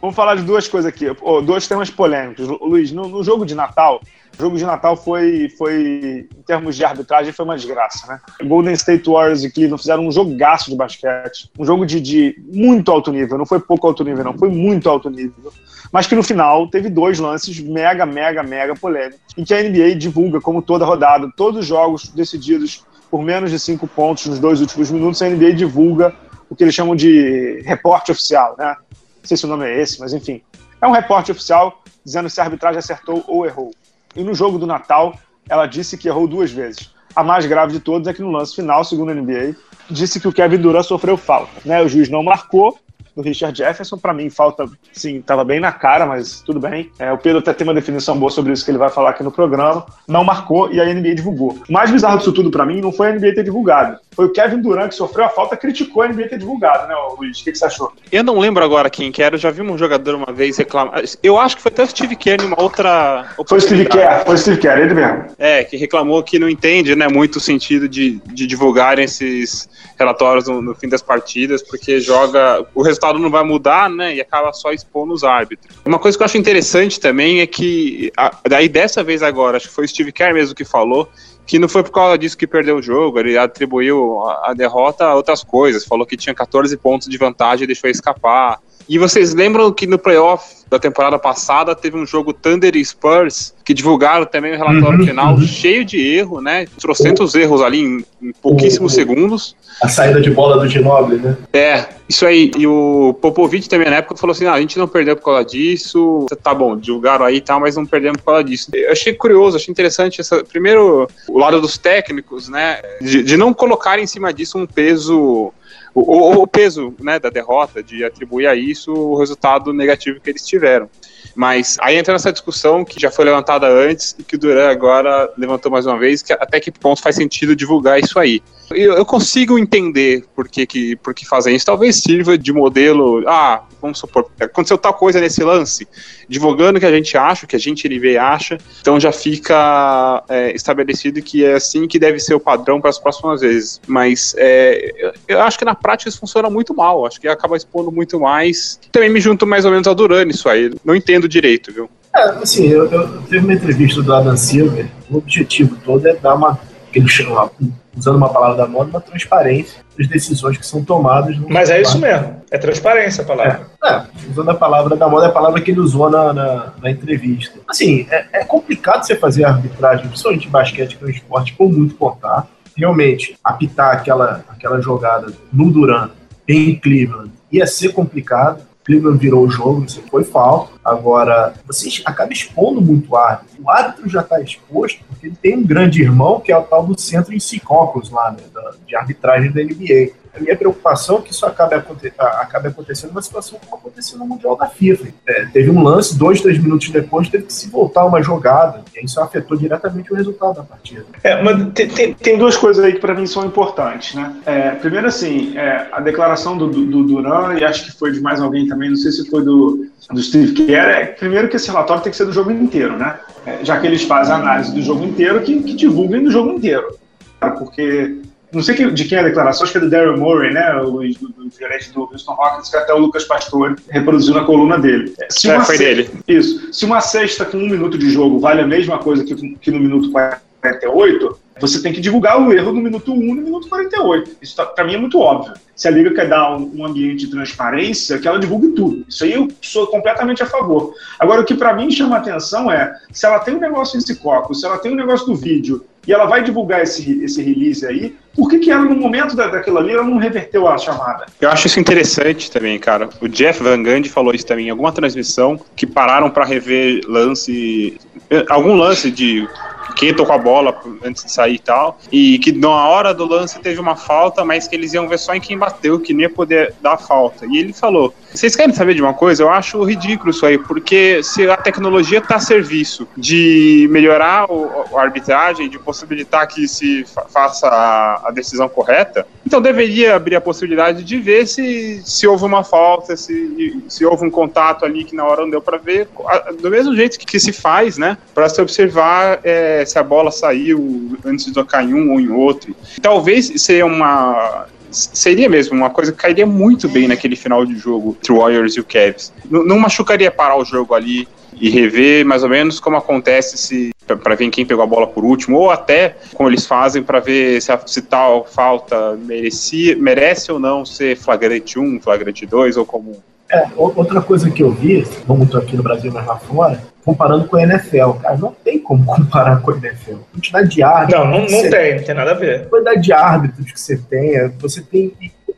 Vamos falar de duas coisas aqui, oh, dois temas polêmicos. Luiz, no, no jogo de Natal, o jogo de Natal foi, foi, em termos de arbitragem, foi uma desgraça, né? Golden State Warriors e Cleveland fizeram um jogaço de basquete, um jogo de, de muito alto nível, não foi pouco alto nível, não, foi muito alto nível. Mas que no final teve dois lances mega, mega, mega polêmicos, em que a NBA divulga, como toda rodada, todos os jogos decididos por menos de cinco pontos nos dois últimos minutos, a NBA divulga o que eles chamam de reporte oficial, né? Não sei se o nome é esse, mas enfim. É um reporte oficial dizendo se a arbitragem acertou ou errou. E no jogo do Natal, ela disse que errou duas vezes. A mais grave de todas é que no lance final, segundo a NBA, disse que o Kevin Durant sofreu falta. Né? O juiz não marcou, do Richard Jefferson, para mim falta, sim, estava bem na cara, mas tudo bem. É, o Pedro até tem uma definição boa sobre isso que ele vai falar aqui no programa. Não marcou e a NBA divulgou. O mais bizarro disso tudo para mim não foi a NBA ter divulgado. Foi o Kevin Durant que sofreu a falta, criticou a NBA ter divulgado, né, Luiz? O que, que, você achou? Eu não lembro agora quem que era, eu já vi um jogador uma vez reclamar. Eu acho que foi até o Steve Kerr em uma outra. Foi o Steve Kerr, foi o Steve Kerr, ele mesmo. É, que reclamou que não entende, né, muito o sentido de, de divulgar esses relatórios no, no fim das partidas, porque joga. O resultado não vai mudar né? E acaba só expondo os árbitros. Uma coisa que eu acho interessante também é que, a, daí dessa vez agora, acho que foi o Steve Kerr mesmo que falou, que não foi por causa disso que perdeu o jogo, ele atribuiu a, derrota a outras coisas, falou que tinha 14 pontos de vantagem e deixou escapar. E vocês lembram que no playoff da temporada passada teve um jogo Thunder e Spurs que divulgaram também o relatório Uhum, final uhum. cheio de erro, né? Trocentos erros ali em, em pouquíssimos segundos. A saída de bola do Ginobili, né? É, isso aí. E o Popovich também na época falou assim: ah, a gente não perdeu por causa disso. Tá bom, divulgaram aí e tal, mas não perdemos por causa disso. Eu achei curioso, achei interessante essa. Primeiro, o lado dos técnicos, né? De, de não colocar em cima disso um peso. O, o- peso né, da derrota, de atribuir a isso o resultado negativo que eles tiveram. Mas aí entra nessa discussão que já foi levantada antes e que o Duran agora levantou mais uma vez, que até que ponto faz sentido divulgar isso aí. Eu, eu consigo entender por que, que, por que fazem isso. Talvez sirva de modelo. Ah, vamos supor, aconteceu tal coisa nesse lance, divulgando o que a gente acha, o que a gente LV acha, então já fica é, estabelecido que é assim que deve ser o padrão para as próximas vezes. Mas é, eu, eu acho que na prática isso funciona muito mal. Acho que acaba expondo muito mais. Também me junto mais ou menos ao Duran isso aí. Não entendo direito, viu? É, assim, eu, eu teve uma entrevista do Adam Silver, o objetivo todo é dar uma, ele chama, usando uma palavra da moda, uma transparência das decisões que são tomadas. no- Mas é isso mesmo. É transparência a palavra. É, usando a palavra da moda, é a palavra que ele usou na, na, na entrevista. Assim, é, é complicado você fazer arbitragem, principalmente basquete, que é um esporte com muito contato. Realmente, apitar aquela, aquela jogada no Duran em Cleveland ia ser complicado. Cleveland virou o jogo, isso foi falta. Agora, você acaba expondo muito o árbitro. O árbitro já está exposto porque ele tem um grande irmão, que é o tal do centro em Secaucus lá, né, de arbitragem da NBA. A minha preocupação é que isso acabe, aconte acabe acontecendo numa situação como aconteceu no Mundial da FIFA. É, teve um lance, dois, três minutos depois, teve que se voltar uma jogada. E isso afetou diretamente o resultado da partida. É, mas tem, tem, tem duas coisas aí que para mim são importantes, né? É, primeiro, assim, é, a declaração do, do, do Duran, e acho que foi de mais alguém também, não sei se foi do, do Steve Kerr, é primeiro que esse relatório tem que ser do jogo inteiro, né? É, já que eles fazem a análise do jogo inteiro, que, que divulguem do jogo inteiro. Porque, não sei de quem é a declaração, acho que é do Daryl Murray, né? O do gerente do Houston Rockets, que até o Lucas Pastore reproduziu na coluna dele. Se É, foi dele. Isso. Se uma sexta com um minuto de jogo vale a mesma coisa que, que no minuto 48, você tem que divulgar o erro no minuto 1 e no minuto 48. Isso tá, para mim é muito óbvio. Se a liga quer dar um, um ambiente de transparência, que ela divulgue tudo. Isso aí eu sou completamente a favor. Agora, o que para mim chama atenção é se ela tem um negócio em Cicoco, se ela tem um negócio do vídeo e ela vai divulgar esse, esse release aí, por que, que ela, no momento da, daquilo ali, ela não reverteu a chamada? Eu acho isso interessante também, cara. O Jeff Van Gundy falou isso também em alguma transmissão, que pararam pra rever lance, algum lance de quem tocou a bola antes de sair e tal, e que na hora do lance teve uma falta, mas que eles iam ver só em quem bateu, que nem ia poder dar falta. E ele falou: vocês querem saber de uma coisa? Eu acho ridículo isso aí, porque se a tecnologia está a serviço de melhorar o, a arbitragem, de possibilitar que se fa- faça a, a decisão correta, então deveria abrir a possibilidade de ver se, se houve uma falta, se, se houve um contato ali que na hora não deu para ver, do mesmo jeito que, que se faz, né, para se observar é, se a bola saiu antes de tocar em um ou em outro. Talvez seria uma seria mesmo uma coisa que cairia muito bem naquele final de jogo entre o Warriors e o Cavs. N- não machucaria parar o jogo ali e rever mais ou menos como acontece se para ver quem pegou a bola por último ou até como eles fazem para ver se, a, se tal falta merecia, merece ou não ser flagrante 1, flagrante 2 ou como É, outra coisa que eu vi, não muito aqui no Brasil, mas lá fora, comparando com a NFL. Cara, não tem como comparar com a NFL. A quantidade de árbitros. Não, não, não tem, não tem nada a ver. A quantidade de árbitros que você tem, é, você tem.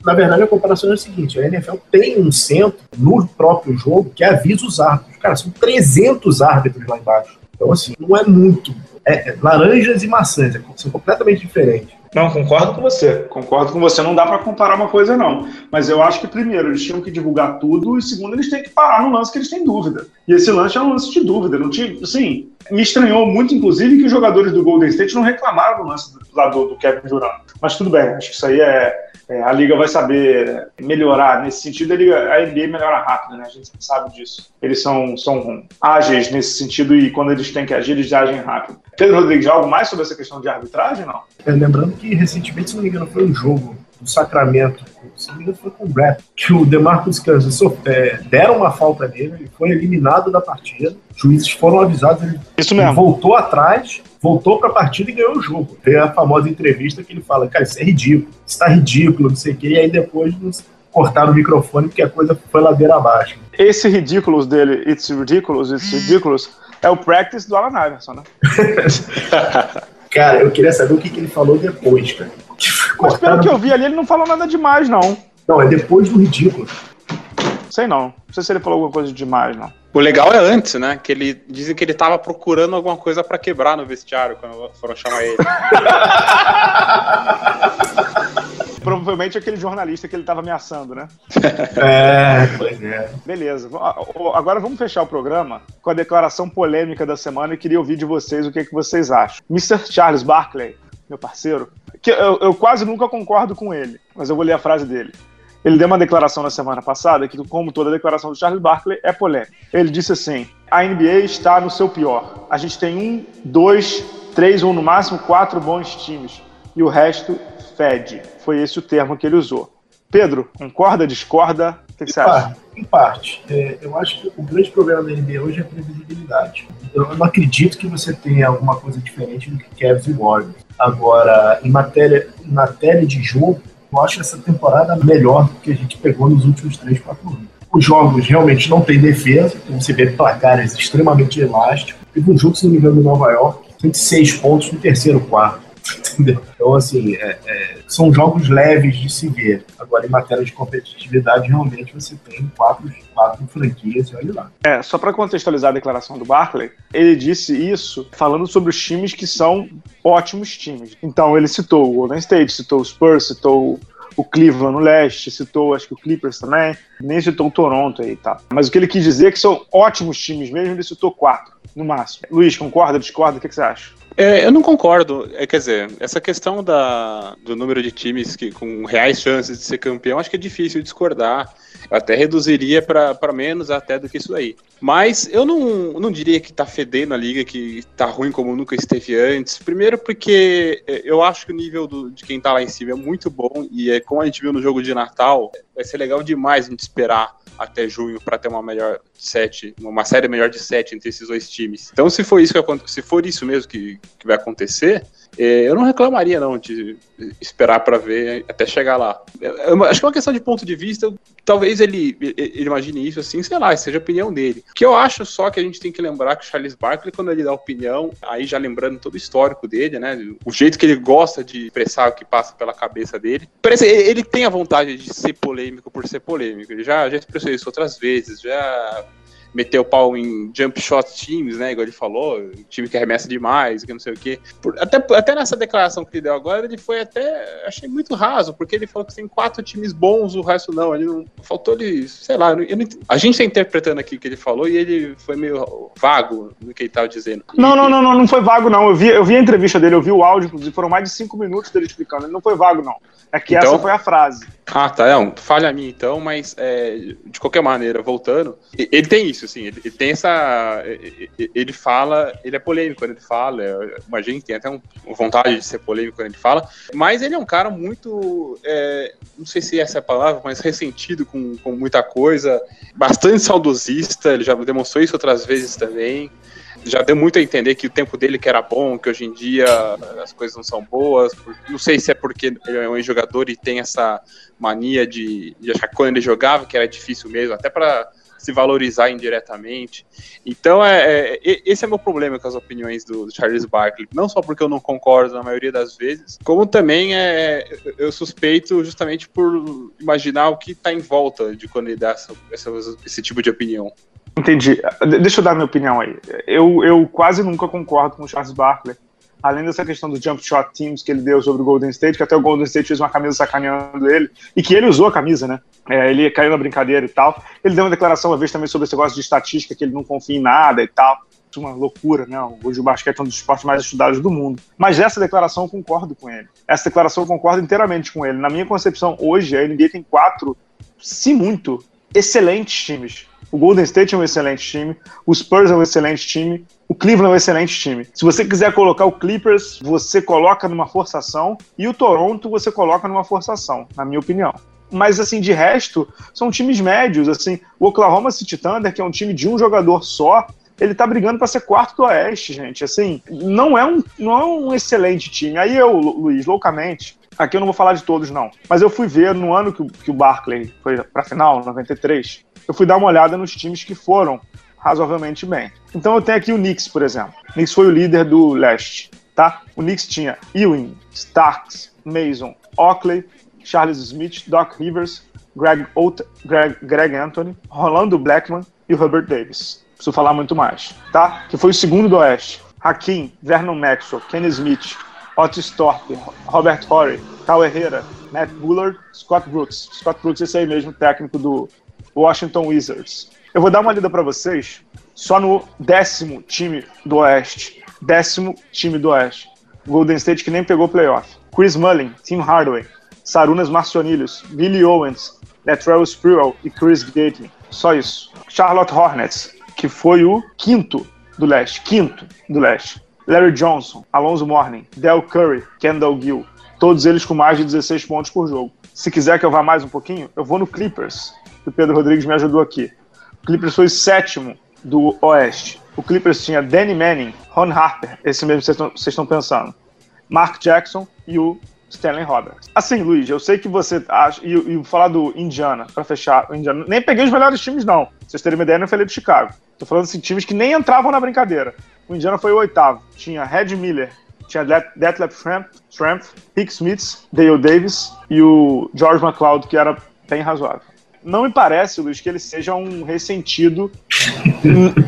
Na verdade, a comparação é a seguinte: a NFL tem um centro no próprio jogo que avisa os árbitros. Cara, são 300 árbitros lá embaixo. Então, assim, não é muito. É, é laranjas e maçãs, é- são completamente diferentes. Não, concordo com você. Concordo com você, não dá para comparar uma coisa, não. Mas eu acho que, primeiro, eles tinham que divulgar tudo, e segundo, eles têm que parar no lance que eles têm dúvida. E esse lance é um lance de dúvida. Não tinha, assim, me estranhou muito, inclusive, que os jogadores do Golden State não reclamaram do lance do, do, do Kevin Durant. Mas tudo bem, acho que isso aí é. É, a liga vai saber melhorar nesse sentido. A, liga, a NBA melhora rápido, né? A gente sabe disso. Eles são, são ágeis nesse sentido e quando eles têm que agir, eles agem rápido. Pedro Rodrigues, algo mais sobre essa questão de arbitragem, não? É, lembrando que recentemente, se não me engano, foi um jogo do Sacramento, se não me engano, foi com o Brett, que o DeMarcus Cousins so- é, deram uma falta nele, ele foi eliminado da partida, os juízes foram avisados, ele Isso ele mesmo. voltou atrás, voltou para a partida e ganhou o jogo. Tem a famosa entrevista que ele fala, cara, isso é ridículo, isso tá ridículo, não sei o quê, e aí depois não, cortaram o microfone porque a coisa foi ladeira abaixo. Esse ridiculous dele, It's Ridiculous, It's Ridiculous, é o practice do Alan Iverson, né? Cara, eu queria saber o que, que ele falou depois, cara. Mas pelo que eu vi ali, ele não falou nada demais, não. Não, é depois do ridículo. Sei não. Não sei se ele falou alguma coisa demais, não. O legal é antes, né? Que ele dizem que ele tava procurando alguma coisa pra quebrar no vestiário quando foram chamar ele. Provavelmente aquele jornalista que ele tava ameaçando, né? É, pois é. Beleza. Agora vamos fechar o programa com a declaração polêmica da semana e queria ouvir de vocês o que, que vocês acham. Mr. Charles Barkley, meu parceiro, que eu, eu quase nunca concordo com ele, mas eu vou ler a frase dele. Ele deu uma declaração na semana passada que, como toda declaração do Charles Barkley, é polêmica. Ele disse assim: a NBA está no seu pior. A gente tem um, dois, três ou no máximo quatro bons times e o resto fede. Foi esse o termo que ele usou. Pedro, concorda, discorda? O que, que você Em acha? parte. Em parte. É, eu acho que o grande problema da NBA hoje é a previsibilidade. Eu não acredito que você tenha alguma coisa diferente do que Cavs e Warriors. Agora, em matéria, matéria de jogo, eu acho essa temporada melhor do que a gente pegou nos últimos 3, 4 anos. Os jogos realmente não têm defesa, então você vê placares extremamente elásticos. Teve um jogo, se não me engano, em Nova York, 106 pontos no terceiro quarto. Entendeu? Então, assim, é- é, são jogos leves de se ver. Agora, em matéria de competitividade, realmente você tem quatro, quatro franquias olha lá. É, só para contextualizar a declaração do Barkley, ele disse isso falando sobre os times que são ótimos times. Então ele citou o Golden State, citou o Spurs, citou o Cleveland no leste, citou acho que o Clippers também, nem citou o Toronto aí tal. Mas o que ele quis dizer é que são ótimos times mesmo, ele citou quatro, no máximo. Luiz, concorda, discorda? O que, que você acha? É, eu não concordo. É, quer dizer, essa questão da, do número de times que, com reais chances de ser campeão, acho que é difícil discordar. Eu até reduziria para menos até do que isso aí. Mas eu não, não diria que tá fedendo a liga, que tá ruim como nunca esteve antes. Primeiro porque é, eu acho que o nível do- de quem tá lá em cima é muito bom. E é, como a gente viu no jogo de Natal, vai ser legal demais a gente esperar até junho para ter uma melhor sete, uma série melhor de sete entre esses dois times. Então, se for isso que se for isso mesmo que, que vai acontecer, eh, eu não reclamaria não de esperar para ver até chegar lá. Acho que é uma questão de ponto de vista. Talvez ele, ele imagine isso assim, sei lá, seja a opinião dele. O que eu acho só que a gente tem que lembrar que o Charles Barkley, quando ele dá opinião, aí já lembrando todo o histórico dele, né, o jeito que ele gosta de expressar o que passa pela cabeça dele, parece ele tem a vontade de ser polêmico por ser polêmico. Ele já, já expressou isso outras vezes, já meteu o pau em jump shot teams, né? Igual ele falou, time que arremessa demais, que não sei o quê. Por- até, até nessa declaração que ele deu agora, ele foi até. Achei muito raso, porque ele falou que tem quatro times bons, o resto não. Ele não. Faltou ele, sei lá. não- a gente tá interpretando aqui o que ele falou e ele foi meio vago no que ele tava dizendo. Não, não, não, não, não foi vago, não. Eu vi, eu vi a entrevista dele, eu vi o áudio, inclusive, foram mais de cinco minutos dele explicando. Ele não foi vago, não. É que Então- essa foi a frase. Ah, tá. Não, falha a mim então, mas é, de qualquer maneira, voltando, ele tem isso, assim, ele, ele tem essa. Ele fala, ele é polêmico quando ele fala, é, uma gente tem até um, vontade de ser polêmico quando ele fala, mas ele é um cara muito. é, não sei se essa é a palavra, mas ressentido com, com muita coisa, bastante saudosista, ele já demonstrou isso outras vezes também. Já deu muito a entender que o tempo dele que era bom, que hoje em dia as coisas não são boas. Não sei se é porque ele é um jogador e tem essa mania de, de achar que quando ele jogava que era difícil mesmo, até para se valorizar indiretamente. Então, é, é, esse é meu problema com as opiniões do, do Charles Barkley. Não só porque eu não concordo na maioria das vezes, como também é, eu- eu suspeito justamente por imaginar o que está em volta de quando ele dá essa, essa- esse tipo de opinião. Entendi. De- Deixa eu dar minha opinião aí. Eu, eu quase nunca concordo com o Charles Barkley. Além dessa questão do jump shot teams que ele deu sobre o Golden State, que até o Golden State fez uma camisa sacaneando ele, e que ele usou a camisa, né? É, ele caiu na brincadeira e tal. Ele deu uma declaração uma vez também sobre esse negócio de estatística, que ele não confia em nada e tal. Uma loucura, né? Hoje o basquete é um dos esportes mais estudados do mundo. Mas essa declaração eu concordo com ele. Essa declaração eu concordo inteiramente com ele. Na minha concepção, hoje a NBA tem quatro, se muito, excelentes times. O Golden State é um excelente time, o Spurs é um excelente time, o Cleveland é um excelente time. Se você quiser colocar o Clippers, você coloca numa forçação, e o Toronto você coloca numa forçação, na minha opinião. Mas, assim, de resto, são times médios, assim. O Oklahoma City Thunder, que é um time de um jogador só, ele tá brigando para ser quarto do Oeste, gente. Assim, não é um, não é um excelente time. Aí eu, Lu- Luiz, loucamente, Aqui eu não vou falar de todos, não. Mas eu fui ver no ano que, o- que o Barclay foi pra final, 93, eu fui dar uma olhada nos times que foram razoavelmente bem. Então eu tenho aqui o Knicks, por exemplo. O Knicks foi o líder do leste, tá? O Knicks tinha Ewing, Starks, Mason, Oakley, Charles Smith, Doc Rivers, Greg, Ot Greg, Greg Anthony, Rolando Blackman e o Herbert Davis. Preciso falar muito mais, tá? Que foi o segundo do Oeste. Hakim, Vernon Maxwell, Kenny Smith, Otis Thorpe, Robert Horry, Cal Herrera, Matt Bullard, Scott Brooks. Scott Brooks, esse aí mesmo, técnico do Washington Wizards. Eu vou dar uma lida para vocês só no décimo time do Oeste. Décimo time do Oeste. Golden State que nem pegou playoff. Chris Mullin, Tim Hardaway, Sarunas Marcionilhos, Billy Owens, Latrell Sprewell e Chris Gately. Só isso. Charlotte Hornets, que foi o quinto do leste. Quinto do leste. Larry Johnson, Alonso Mourning, Del Curry, Kendall Gill. Todos eles com mais de 16 pontos por jogo. Se quiser que eu vá mais um pouquinho, eu vou no Clippers, que o Pedro Rodrigues me ajudou aqui. O Clippers foi sétimo do Oeste. O Clippers tinha Danny Manning, Ron Harper, esse mesmo que vocês estão- pensando, Mark Jackson e o Stanley Roberts. Assim, Luiz, eu sei que você acha. E, e falar do Indiana, pra fechar. O Indiana, nem peguei os melhores times, não. Pra vocês terem uma ideia, não falei do Chicago. Tô falando assim, times que nem entravam na brincadeira. O Indiana foi o oitavo. Tinha Red Miller, tinha Det- Detlef Schrempf, Schrempf, Pick Smith, Dale Davis e o George McLeod, que era bem razoável. Não me parece, Luiz, que ele seja um ressentido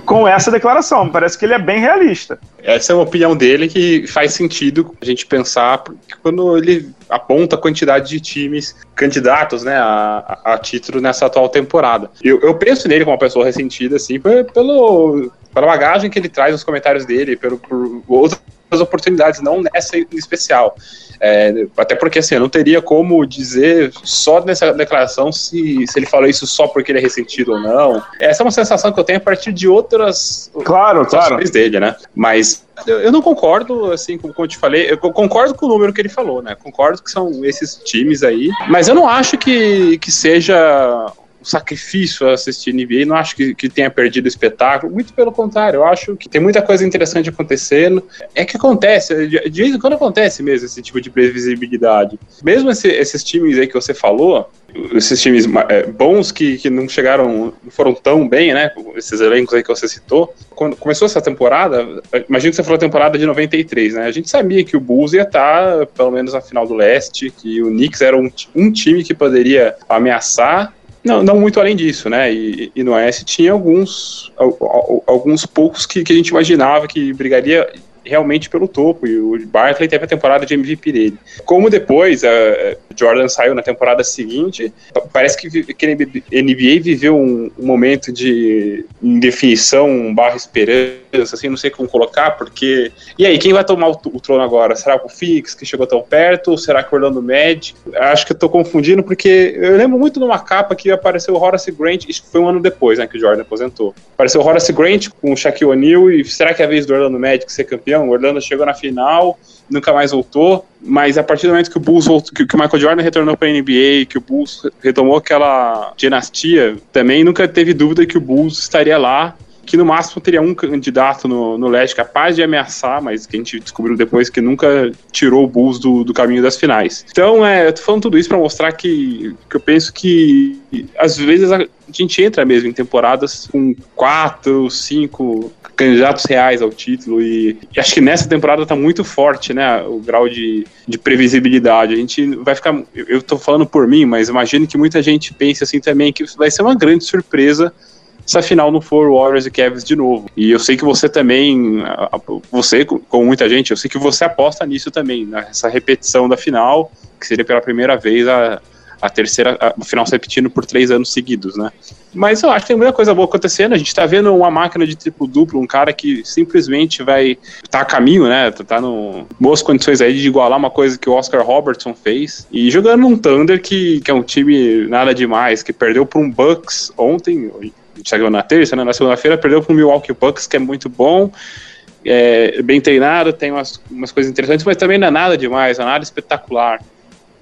com essa declaração. Me parece que ele é bem realista. Essa é uma opinião dele que faz sentido a gente pensar quando ele aponta a quantidade de times candidatos né, a, a- título nessa atual temporada. Eu, eu penso nele como uma pessoa ressentida, assim, pe- pelo, pela bagagem que ele traz nos comentários dele, pelo, por outras oportunidades, não nessa em especial. É, até porque assim, eu não teria como dizer só nessa declaração se, se ele falou isso só porque ele é ressentido ou não. Essa é uma sensação que eu tenho a partir de outras Claro, ações dele, né? Mas eu, não concordo, assim, como, eu te falei, eu co- concordo com o número que ele falou, né? Concordo que são esses times aí, mas eu não acho que, que seja sacrifício assistir NBA, não acho que, que tenha perdido o espetáculo, muito pelo contrário, eu acho que tem muita coisa interessante acontecendo. É que acontece, de, vez em quando acontece mesmo esse tipo de previsibilidade. Mesmo esse- esses times aí que você falou, esses times é, bons que, que não chegaram, não foram tão bem, né? Esses elencos aí que você citou. Quando começou essa temporada, imagino que você falou a temporada de 93, né? A gente sabia que o Bulls ia estar, pelo menos na final do leste, que o Knicks era um, um time que poderia ameaçar. Não, não muito além disso, né? E, e no Oeste tinha alguns, al- al- alguns poucos que, que a gente imaginava que brigaria realmente pelo topo, e o Barkley teve a temporada de MVP dele. Como depois a Jordan saiu na temporada seguinte, pa- parece que, que a NBA viveu um, um momento de indefinição barra esperança, assim, não sei como colocar, porque... E aí, quem vai tomar o, o trono agora? Será o Phoenix, que chegou tão perto, ou será que o Orlando Magic? Acho que eu tô confundindo, porque eu lembro muito numa capa que apareceu o Horace Grant, isso foi um ano depois, né, que o Jordan aposentou. Apareceu o Horace Grant com o Shaquille O'Neal, e será que é a vez do Orlando Magic ser campeão? O Orlando chegou na final, nunca mais voltou, mas a partir do momento que o Bulls voltou, que o Michael Jordan retornou para a NBA, que o Bulls retomou aquela dinastia, também nunca teve dúvida que o Bulls estaria lá, que no máximo teria um candidato no, no leste capaz de ameaçar, mas que a gente descobriu depois que nunca tirou o Bulls do, do caminho das finais. Então, é, eu tô falando tudo isso para mostrar que, que eu penso que às vezes a gente entra mesmo em temporadas com quatro, cinco candidatos reais ao título e, e acho que nessa temporada tá muito forte, né, o grau de, de previsibilidade. A gente vai ficar, eu, eu tô falando por mim, mas imagino que muita gente pense assim também que vai ser uma grande surpresa se a final não for Warriors e Cavs de novo. E eu sei que você também, você, como muita gente, eu sei que você aposta nisso também, nessa repetição da final, que seria pela primeira vez a, a terceira, a final se repetindo por três anos seguidos, né? Mas eu acho que tem muita coisa boa acontecendo. A gente tá vendo uma máquina de triplo-duplo, um cara que simplesmente vai tá a caminho, né? Tá, tá no boas condições aí de igualar uma coisa que o Oscar Robertson fez. E jogando num Thunder que, que é um time nada demais, que perdeu para um Bucks ontem, chegou na terça, né? Na segunda-feira perdeu para o Milwaukee Bucks, que é muito bom. É, bem treinado, tem umas, umas coisas interessantes, mas também não é nada demais, não é nada espetacular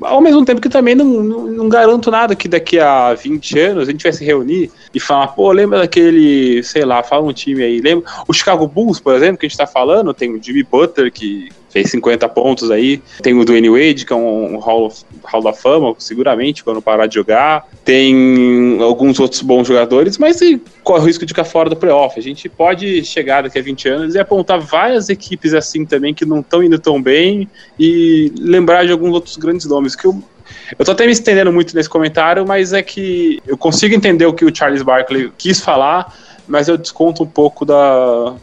ao mesmo tempo que também não, não, não garanto nada que daqui a 20 anos a gente vai se reunir e falar, pô, lembra daquele, sei lá, fala um time aí, lembra? O Chicago Bulls, por exemplo, que a gente tá falando, tem o Jimmy Butler que fez 50 pontos aí. Tem o Dwayne Wade, que é um, Hall, Hall da Fama, seguramente, quando parar de jogar. Tem alguns outros bons jogadores, mas corre o risco de ficar fora do playoff. A gente pode chegar daqui a 20 anos e apontar várias equipes assim também que não estão indo tão bem e lembrar de alguns outros grandes nomes que eu eu tô até me estendendo muito nesse comentário, mas é que eu consigo entender o que o Charles Barkley quis falar, mas eu desconto um pouco da,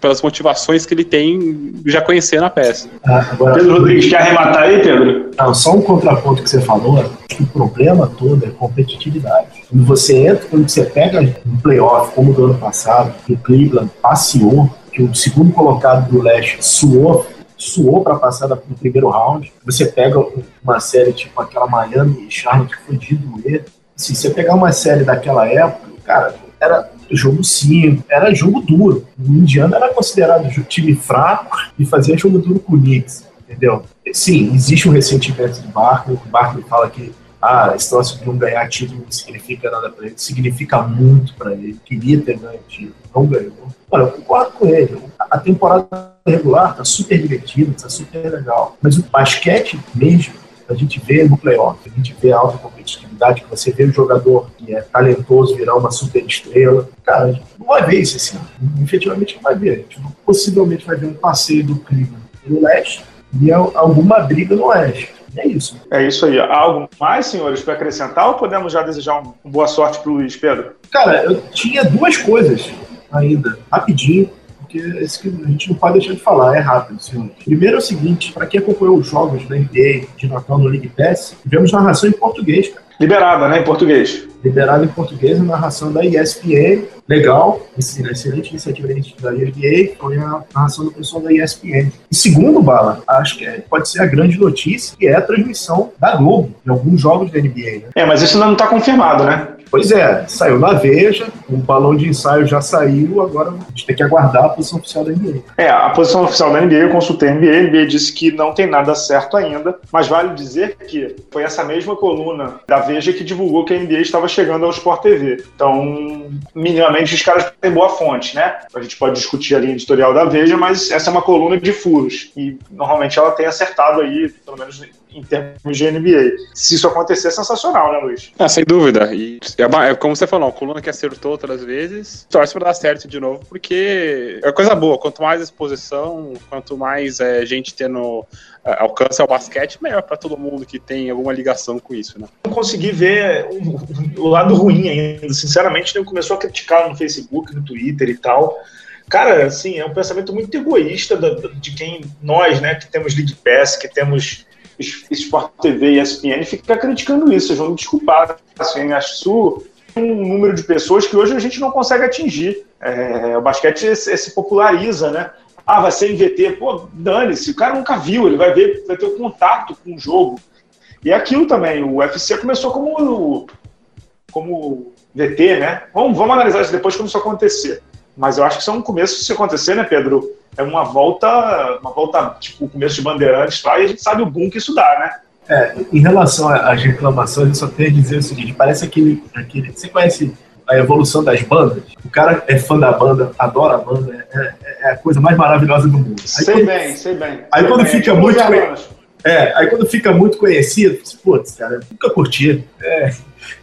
pelas motivações que ele tem já conhecendo a peça. Ah, agora, Pedro Rodrigues, quer arrematar aí, Pedro? Não, só um contraponto que você falou, acho que o problema todo é competitividade. Quando você entra, quando você pega um playoff, como do ano passado, que o Cleveland passeou, que o segundo colocado do leste suou, suou para passar no primeiro round. Você pega uma série tipo aquela Miami e Charlotte que foi de doer. Se você pegar uma série daquela época, cara, era jogo simples, era jogo duro. O Indiana era considerado time fraco e fazia jogo duro com o Knicks, entendeu? Sim, existe um ressentimento do Barkley. O Barkley fala que ah, esse troço de não ganhar título não significa nada para ele. Significa muito para ele. Queria ter ganho título, não ganhou. Olha, eu concordo com ele. A temporada regular tá super divertida, tá super legal. Mas o basquete mesmo, a gente vê no playoff, a gente vê a alta competitividade, que você vê o jogador que é talentoso virar uma super estrela. Cara, a gente não vai ver isso assim. Efetivamente não vai ver. A gente possivelmente vai ver um passeio do Cleveland no leste e alguma briga no oeste. É isso. É isso aí. Algo mais, senhores, para acrescentar ou podemos já desejar um, boa sorte para o Luiz, Pedro? Cara, eu tinha duas coisas ainda, rapidinho, porque esse que a gente não pode deixar de falar, é rápido, senhor. Primeiro é o seguinte, para quem acompanhou os jogos da NBA de Natal no League Pass, tivemos narração em português, cara. Liberada, né, em português. Liberada em português, a narração da ESPN, legal, excelente iniciativa da NBA, foi a narração do pessoal da ESPN. E segundo, Bala, acho que é, pode ser a grande notícia, que é a transmissão da Globo, em alguns jogos da NBA. Né? É, mas isso ainda não está confirmado, né? Pois é, saiu na Veja, o balão de ensaio já saiu, agora a gente tem que aguardar a posição oficial da NBA. É, a posição oficial da NBA, eu consultei a NBA, a NBA disse que não tem nada certo ainda, mas vale dizer que foi essa mesma coluna da Veja que divulgou que a NBA estava chegando ao Sport TV. Então, minimamente, os caras têm boa fonte, né? A gente pode discutir a linha editorial da Veja, mas essa é uma coluna de furos, e normalmente ela tem acertado aí, pelo menos em termos de NBA. Se isso acontecer, é sensacional, né, Luiz? Ah, sem dúvida. E é, é como você falou, a coluna que acertou outras vezes, torce para dar certo de novo, porque é coisa boa. Quanto mais exposição, quanto mais é, gente tendo é, alcance ao basquete, melhor para todo mundo que tem alguma ligação com isso, né? Não consegui ver o, o lado ruim ainda. Sinceramente, ele começou a criticar no Facebook, no Twitter e tal. Cara, assim, é um pensamento muito egoísta de quem nós, né, que temos League Pass, que temos Sport TV e ESPN fica criticando isso. Vocês vão me desculpar. Assim, acho isso um número de pessoas que hoje a gente não consegue atingir. É, o basquete se populariza, né? Ah, vai ser em VT. Pô, dane-se, o cara nunca viu, ele vai ver, vai ter o um contato com o jogo. E aquilo também, o UFC começou como, como VT, né? Vamos, vamos analisar isso depois quando isso acontecer. Mas eu acho que isso é um começo, se acontecer, né, Pedro? É uma volta, uma volta, tipo, o começo de Bandeirantes lá, e a gente sabe o boom que isso dá, né? É, em relação às reclamações, eu só tenho a dizer o seguinte: parece aquele, aquele. Você conhece a evolução das bandas? O cara é fã da banda, adora a banda, é, é, é a coisa mais maravilhosa do mundo. Aí sei quando, bem, sei bem. Aí sei quando bem. fica muito. É, aí quando fica muito conhecido, putz, cara, nunca curti. É,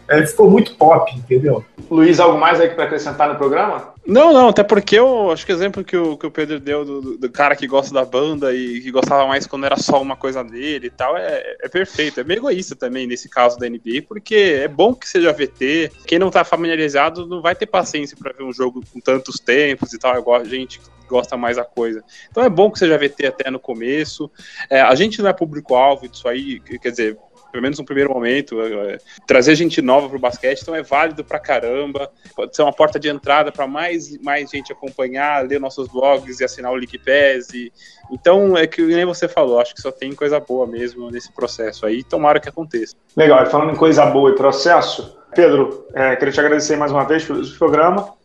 é, ficou muito pop, entendeu? Luiz, algo mais aí para acrescentar no programa? Não, não, até porque eu acho que o exemplo que o, que o Pedro deu do, do- cara que gosta da banda e que gostava mais quando era só uma coisa dele e tal, é, é perfeito. É meio egoísta também nesse caso da NBA, porque é bom que seja VT. Quem não tá familiarizado não vai ter paciência para ver um jogo com tantos tempos e tal, igual a gente gosta mais da coisa. Então é bom que seja VT até no começo. É, a gente não é público-alvo disso aí, quer dizer, pelo menos no primeiro momento, é, trazer gente nova pro basquete, então é válido pra caramba. Pode ser uma porta de entrada para mais, mais gente acompanhar, ler nossos blogs e assinar o Pass. E, então, é que nem você falou, acho que só tem coisa boa mesmo nesse processo aí. Tomara que aconteça. Legal, e falando em coisa boa e processo, Pedro, é, queria te agradecer mais uma vez pelo programa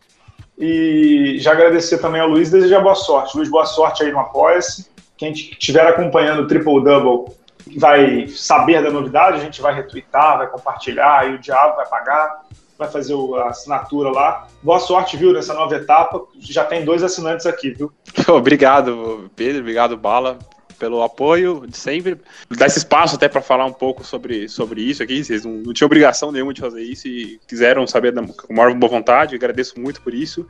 e já agradecer também ao Luiz e desejar boa sorte. Luiz, boa sorte aí no Apoia-se. Quem estiver acompanhando o Triple Double vai saber da novidade, a gente vai retweetar, vai compartilhar, e o Diabo vai pagar, vai fazer a assinatura lá. Boa sorte, viu, nessa nova etapa. Já tem dois assinantes aqui, viu? Obrigado, Pedro, obrigado, Bala. Pelo apoio de sempre. Dar esse espaço até para falar um pouco sobre, sobre isso aqui. Vocês não, não tinham obrigação nenhuma de fazer isso e quiseram saber da, com maior boa vontade. Agradeço muito por isso.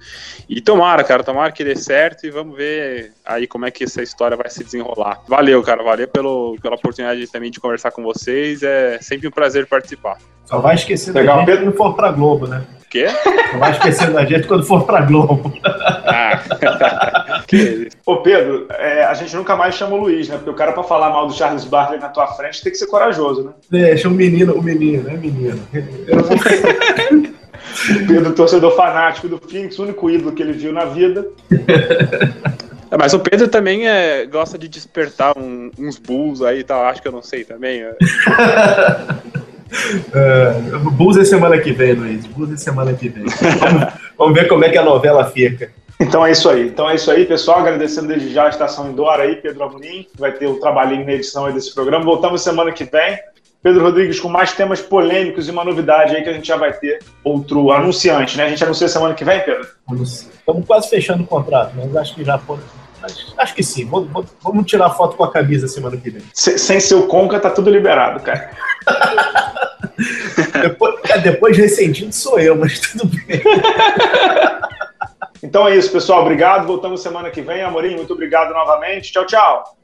E tomara, cara, tomara que dê certo e vamos ver aí como é que essa história vai se desenrolar. Valeu, cara, valeu pelo, pela oportunidade também de conversar com vocês. É sempre um prazer participar. Só vai esquecer Legal. da gente quando for pra Globo, né? O quê? Vai esquecer da gente quando for pra Globo. Ah. Ô Pedro, é, a gente nunca mais chama o Luiz, né? Porque o cara pra falar mal do Charles Barkley na tua frente tem que ser corajoso, né? Deixa o menino, o menino, é menino. O Pedro, torcedor fanático do Phoenix, o único ídolo que ele viu na vida. É, Mas o Pedro também é, gosta de despertar um- uns bulls aí e tal. Acho que eu não sei também. é. É, Bulls é semana que vem, Luiz. Bulls é semana que vem. Vamos, vamos ver como é que a novela fica. Então é isso aí. Então é isso aí, pessoal. Agradecendo desde já a estação Indora aí, Pedro Amorim, que vai ter o trabalhinho na edição aí desse programa. Voltamos semana que vem. Pedro Rodrigues com mais temas polêmicos e uma novidade aí que a gente já vai ter outro anunciante, né? A gente anuncia semana que vem, Pedro? Estamos quase fechando o contrato, mas acho que já foi. Acho, acho que sim. Vamos, vamos- tirar foto com a camisa semana que vem. Se- sem seu Conca, tá tudo liberado, cara. Depois, é, depois ressentido sou eu, mas tudo bem. Então é isso, pessoal. Obrigado. Voltamos semana que vem. Amorim, muito obrigado novamente. Tchau, tchau.